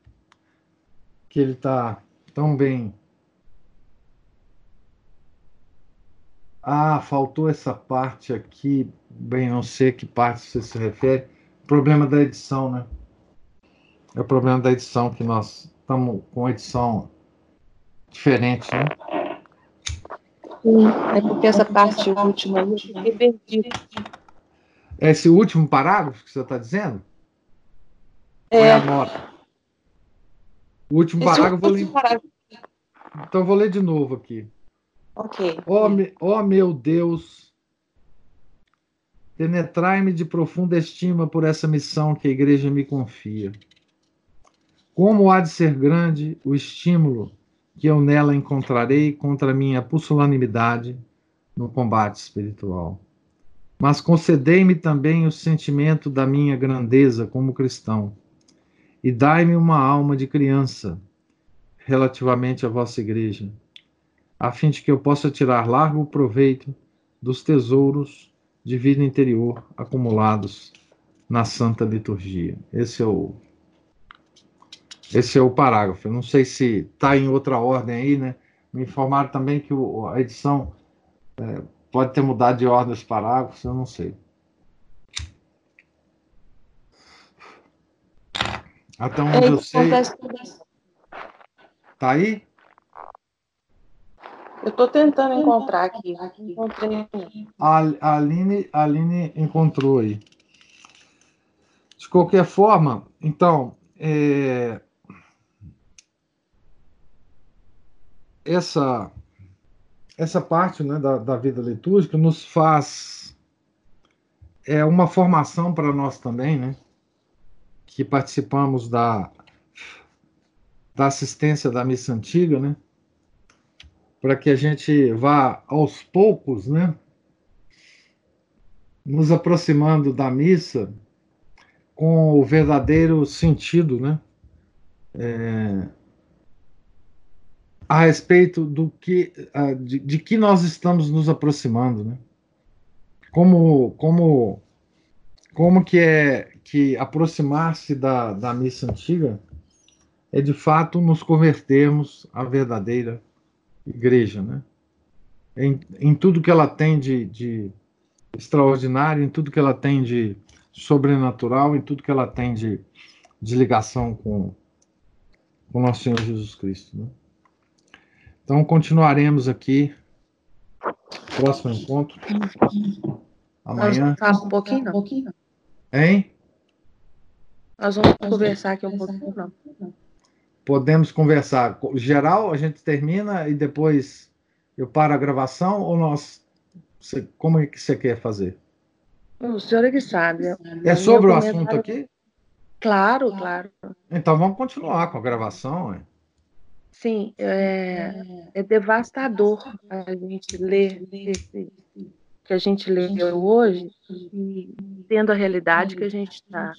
S1: Que ele está tão bem Ah, faltou essa parte aqui. Bem, não sei a que parte você se refere. Problema da edição, né? É o problema da edição que nós estamos com edição diferente, né?
S2: Sim, é porque essa parte última eu fiquei perdido.
S1: É esse último parágrafo que você está dizendo?
S2: É.
S1: é a nota? O último esse parágrafo, vou ler... parágrafo. Então eu vou ler de novo aqui.
S2: Ok.
S1: Ó oh, oh, meu Deus, penetrai-me de profunda estima por essa missão que a igreja me confia. Como há de ser grande o estímulo que eu nela encontrarei contra a minha pusilanimidade no combate espiritual. Mas concedei-me também o sentimento da minha grandeza como cristão, e dai-me uma alma de criança relativamente à vossa igreja a fim de que eu possa tirar largo proveito dos tesouros de vida interior acumulados na Santa Liturgia. Esse é o esse é o parágrafo. Eu não sei se está em outra ordem aí, né? Me informaram também que o, a edição É, pode ter mudado de ordem os parágrafos, eu não sei. Até onde eu sei. Tá aí?
S2: Eu estou tentando encontrar aqui. Encontrei.
S1: A, a, Aline, a Aline encontrou aí. De qualquer forma, então, é, essa, essa parte né, da, da vida litúrgica nos faz é uma formação para nós também, né? Que participamos da, da assistência da missa antiga, né? Para que a gente vá aos poucos, né? Nos aproximando da missa com o verdadeiro sentido, né? É, a respeito do que de, de, que nós estamos nos aproximando, né? Como como como que é que aproximar-se da, da missa antiga é de fato nos convertermos à verdadeira igreja, né? Em, em tudo que ela tem de, de extraordinário, em tudo que ela tem de sobrenatural, em tudo que ela tem de, de ligação com, com nosso Senhor Jesus Cristo, né? Então, continuaremos aqui. Próximo encontro.
S2: Amanhã. Um pouquinho, não?
S1: Hein?
S2: Nós vamos conversar aqui um pouquinho, não?
S1: Podemos conversar. Geral, a gente termina e depois eu paro a gravação ou nós. Como é que você quer fazer?
S2: O senhor é que sabe.
S1: É sobre o assunto aqui?
S2: Claro, claro.
S1: Então vamos continuar com a gravação. Hein?
S2: Sim, é, é devastador a gente ler esse, que a gente leu hoje e tendo a realidade que a gente está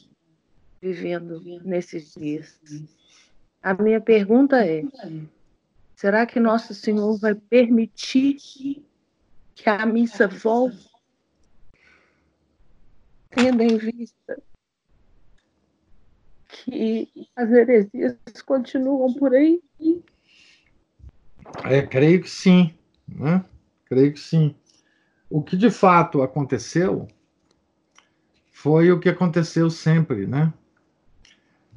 S2: vivendo nesses dias. A minha pergunta é: será que Nosso Senhor vai permitir que a missa volte, tendo em vista que as heresias continuam por aí?
S1: É, creio que sim, né? Creio que sim. O que de fato aconteceu foi o que aconteceu sempre, né?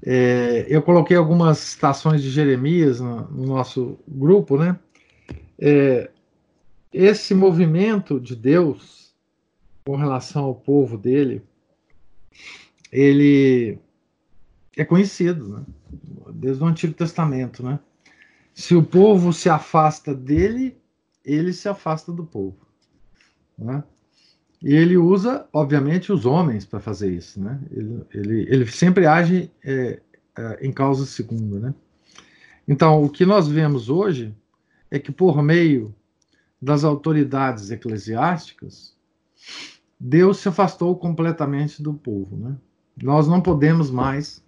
S1: É, eu coloquei algumas citações de Jeremias no, no nosso grupo, né? É, esse movimento de Deus com relação ao povo dele, ele é conhecido, né? Desde o Antigo Testamento, né? Se o povo se afasta dele, ele se afasta do povo. Né? E ele usa, obviamente, os homens para fazer isso. Né? Ele, ele, ele sempre age é, é, em causa segunda. Né? Então, o que nós vemos hoje é que, por meio das autoridades eclesiásticas, Deus se afastou completamente do povo. Né? Nós não podemos mais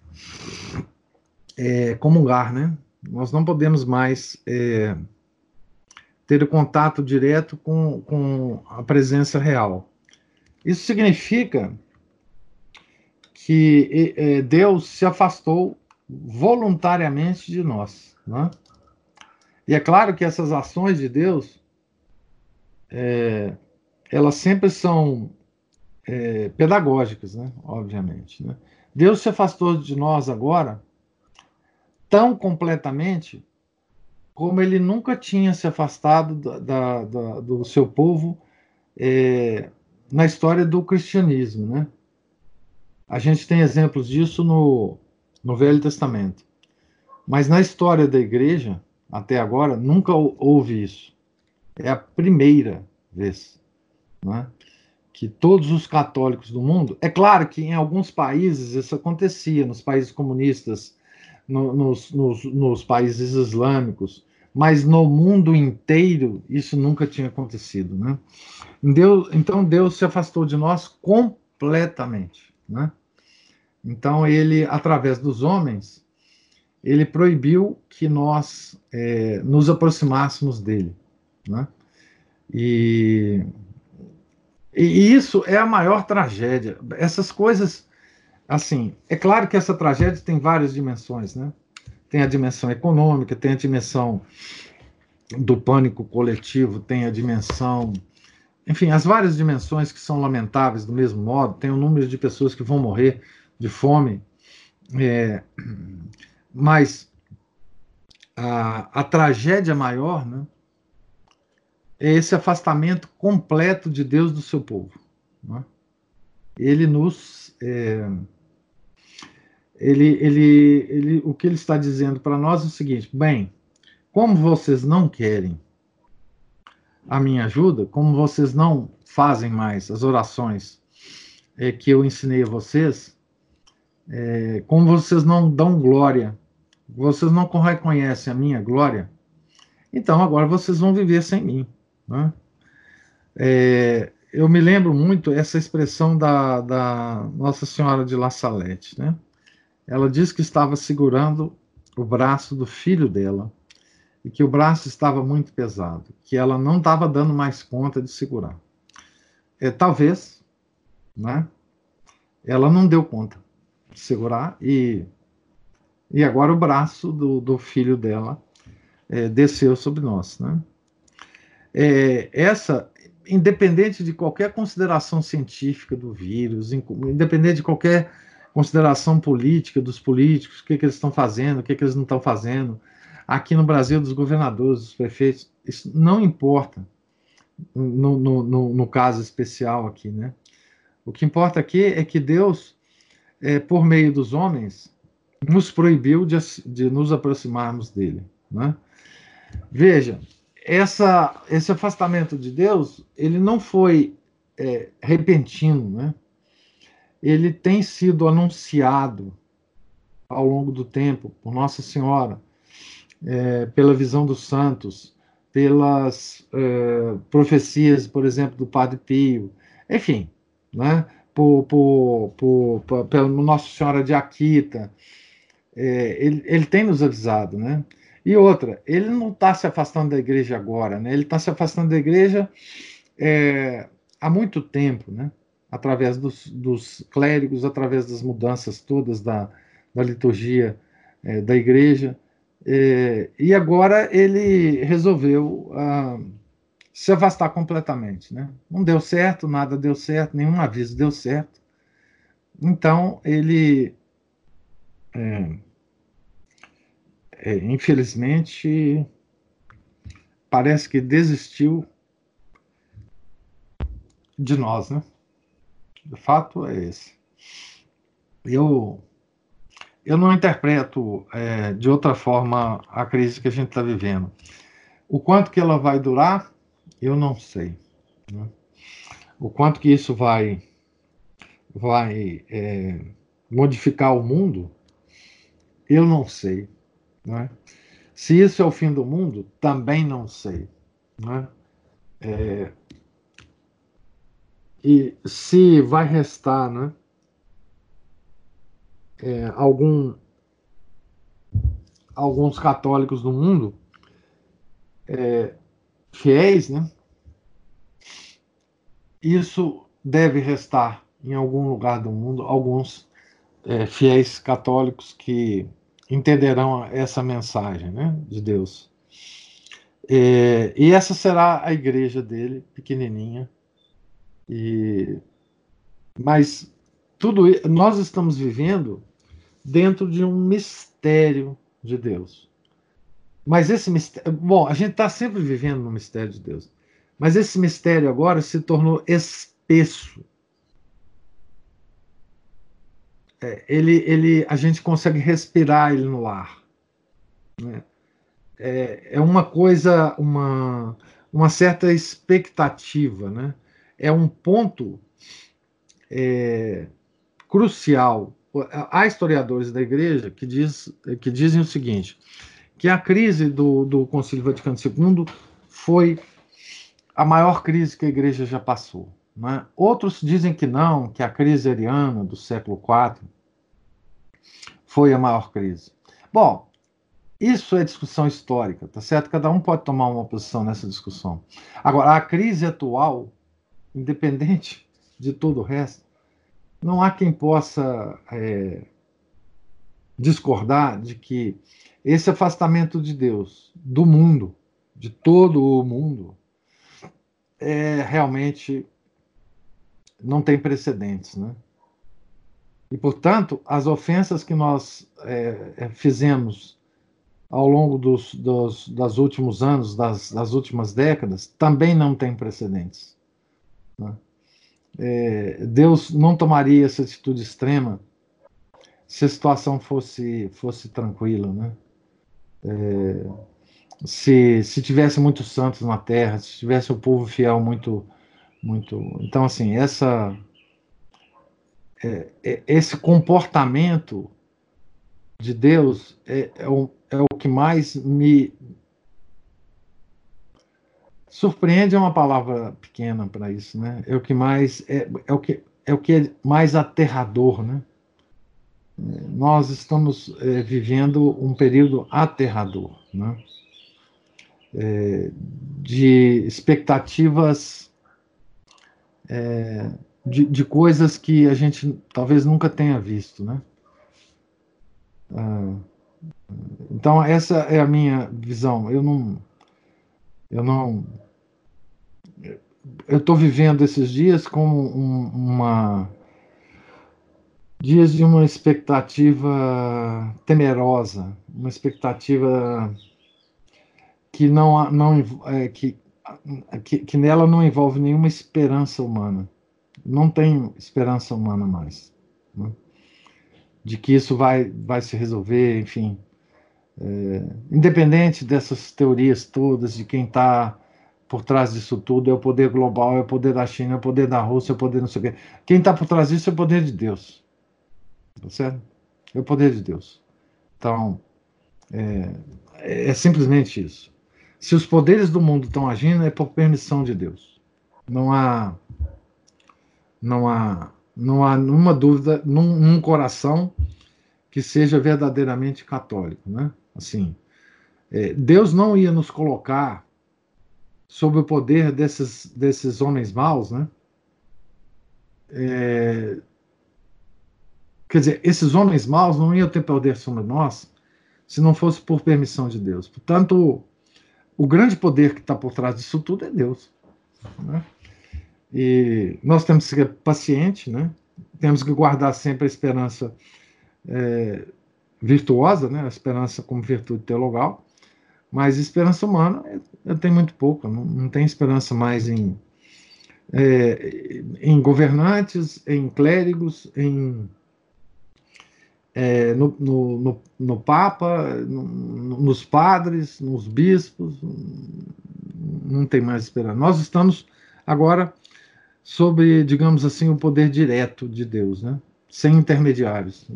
S1: é, comungar, né? Nós não podemos mais é, ter contato direto com, com a presença real. Isso significa que é, Deus se afastou voluntariamente de nós. Né? E é claro que essas ações de Deus, é, elas sempre são é, pedagógicas, né? obviamente. Né? Deus se afastou de nós agora tão completamente como ele nunca tinha se afastado da, da, do seu povo é, na história do cristianismo, né? A gente tem exemplos disso no, no Velho Testamento. Mas na história da igreja, até agora, nunca houve isso. É a primeira vez né, que todos os católicos do mundo. É claro que em alguns países isso acontecia, nos países comunistas no, nos, nos, nos países islâmicos, mas no mundo inteiro isso nunca tinha acontecido, né? Deus, então Deus se afastou de nós completamente, né? Então ele, através dos homens, ele proibiu que nós é, nos aproximássemos dele, né? E, e isso é a maior tragédia. Essas coisas assim, é claro que essa tragédia tem várias dimensões, né? Tem a dimensão econômica, tem a dimensão do pânico coletivo, tem a dimensão enfim, as várias dimensões que são lamentáveis do mesmo modo, tem o número de pessoas que vão morrer de fome, é, mas a, a tragédia maior né, é esse afastamento completo de Deus do seu povo. Né? Ele nos. É, ele, ele, ele, o que ele está dizendo para nós é o seguinte: bem, como vocês não querem a minha ajuda, como vocês não fazem mais as orações é, que eu ensinei a vocês, é, como vocês não dão glória, vocês não reconhecem a minha glória, então agora vocês vão viver sem mim. Né? É, eu me lembro muito essa expressão da, da Nossa Senhora de La Salette. Né? Ela diz que estava segurando o braço do filho dela e que o braço estava muito pesado, que ela não estava dando mais conta de segurar. É, talvez, né? Ela não deu conta de segurar e, e agora o braço do, do filho dela é, desceu sobre nós, né? É, essa, independente de qualquer consideração científica do vírus, independente de qualquer consideração política dos políticos, o que, que eles estão fazendo, o que, que eles não estão fazendo, aqui no Brasil, dos governadores, dos prefeitos, isso não importa no, no, no, no caso especial aqui, né? O que importa aqui é que Deus, é, por meio dos homens, nos proibiu de, de nos aproximarmos dele, né? Veja, essa, esse afastamento de Deus, ele não foi é, repentino, né? Ele tem sido anunciado ao longo do tempo por Nossa Senhora, é, pela visão dos santos, pelas é, profecias, por exemplo, do Padre Pio, enfim, né? por, por, por, por pela Nossa Senhora de Aquita, é, ele, ele tem nos avisado, né? E outra, ele não está se afastando da igreja agora, né? Ele está se afastando da igreja é, há muito tempo, né? Através dos, dos, clérigos, através das mudanças todas da, da liturgia é, da igreja. É, e agora ele resolveu ah, se afastar completamente. Né? Não deu certo, nada deu certo, nenhum aviso deu certo. Então ele, é, é, infelizmente, parece que desistiu de nós, né? O fato é esse. Eu eu não interpreto é, de outra forma a crise que a gente está vivendo. O quanto que ela vai durar, eu não sei. Né? O quanto que isso vai, vai é, modificar o mundo, eu não sei. Né? Se isso é o fim do mundo, também não sei. Né? É, e se vai restar, né? é, algum, alguns católicos do mundo é, fiéis, né? Isso deve restar em algum lugar do mundo alguns é, fiéis católicos que entenderão essa mensagem, né, de Deus. É, e essa será a igreja dele, pequenininha. E mas tudo nós estamos vivendo dentro de um mistério de Deus. Mas esse mistério. Bom, a gente está sempre vivendo no mistério de Deus. Mas esse mistério agora se tornou espesso. É, ele, ele, a gente consegue respirar ele no ar. Né? É, é uma coisa, uma, uma certa expectativa. Né? É um ponto é, crucial há historiadores da igreja que, diz, que dizem o seguinte: que a crise do, do Concílio Vaticano II foi a maior crise que a igreja já passou. Né? Outros dizem que não, que a crise ariana do século IV foi a maior crise. Bom, isso é discussão histórica, tá certo? Cada um pode tomar uma posição nessa discussão. Agora, a crise atual, independente de todo o resto, não há quem possa é, discordar de que esse afastamento de Deus, do mundo, de todo o mundo, é realmente não tem precedentes, né? E, portanto, as ofensas que nós é, é, fizemos ao longo dos, dos, dos últimos anos, das, das, últimas décadas, também não tem precedentes. Né? É, Deus não tomaria essa atitude extrema se a situação fosse, fosse tranquila. Né? É, se, se tivesse muitos santos na terra, se tivesse o povo fiel muito. muito então, assim, essa é, é, esse comportamento de Deus é, é, o, é o que mais me surpreende é uma palavra pequena para isso, né? É o que mais é, é o que é o que é mais aterrador, né? Nós estamos é, vivendo um período aterrador, né? É, de expectativas é, de, de coisas que a gente talvez nunca tenha visto, né? Ah, então essa é a minha visão. Eu não, eu não, eu estou vivendo esses dias como um, uma dias de uma expectativa temerosa, uma expectativa que não não é, que, que, que nela não envolve nenhuma esperança humana não tem esperança humana mais. Né? De que isso vai, vai se resolver, enfim. É, independente dessas teorias todas, de quem está por trás disso tudo, é o poder global, é o poder da China, é o poder da Rússia, é o poder não sei o quê. Quem está por trás disso é o poder de Deus. Tá certo? É o poder de Deus. Então, é, é simplesmente isso. Se os poderes do mundo estão agindo, é por permissão de Deus. Não há não há, não há nenhuma dúvida num, num coração que seja verdadeiramente católico, né? Assim, é, Deus não ia nos colocar sob o poder desses, desses homens maus, né? É, quer dizer, esses homens maus não iam ter poder sobre nós se não fosse por permissão de Deus. Portanto, o grande poder que está por trás disso tudo é Deus. Né? E nós temos que ser pacientes, né? temos que guardar sempre a esperança é, virtuosa, né? a esperança como virtude teologal, mas esperança humana eu tenho muito pouca, não, não tenho esperança mais em, é, em governantes, em clérigos, em, é, no, no, no, no, Papa, no, nos padres, nos bispos, não tem mais esperança. Nós estamos agora sobre, digamos assim, o poder direto de Deus, né? sem intermediários.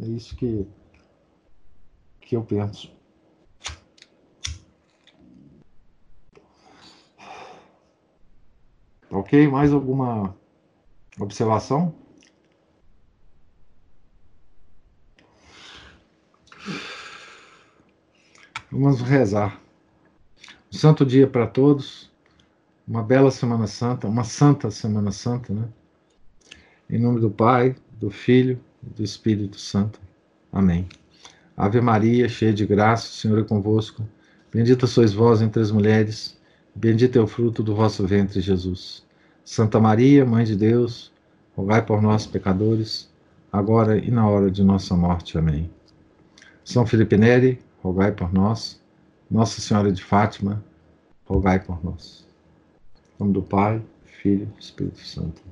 S1: É isso que, que eu penso. Ok? Mais alguma observação? Vamos rezar. Um santo dia para todos uma bela Semana Santa, uma santa Semana Santa, né? Em nome do Pai, do Filho e do Espírito Santo. Amém. Ave Maria, cheia de graça, o Senhor é convosco. Bendita sois vós entre as mulheres, bendito é o fruto do vosso ventre, Jesus. Santa Maria, Mãe de Deus, rogai por nós, pecadores, agora e na hora de nossa morte. Amém. São Felipe Neri, rogai por nós. Nossa Senhora de Fátima, rogai por nós nome do Pai, Filho e Espírito Santo.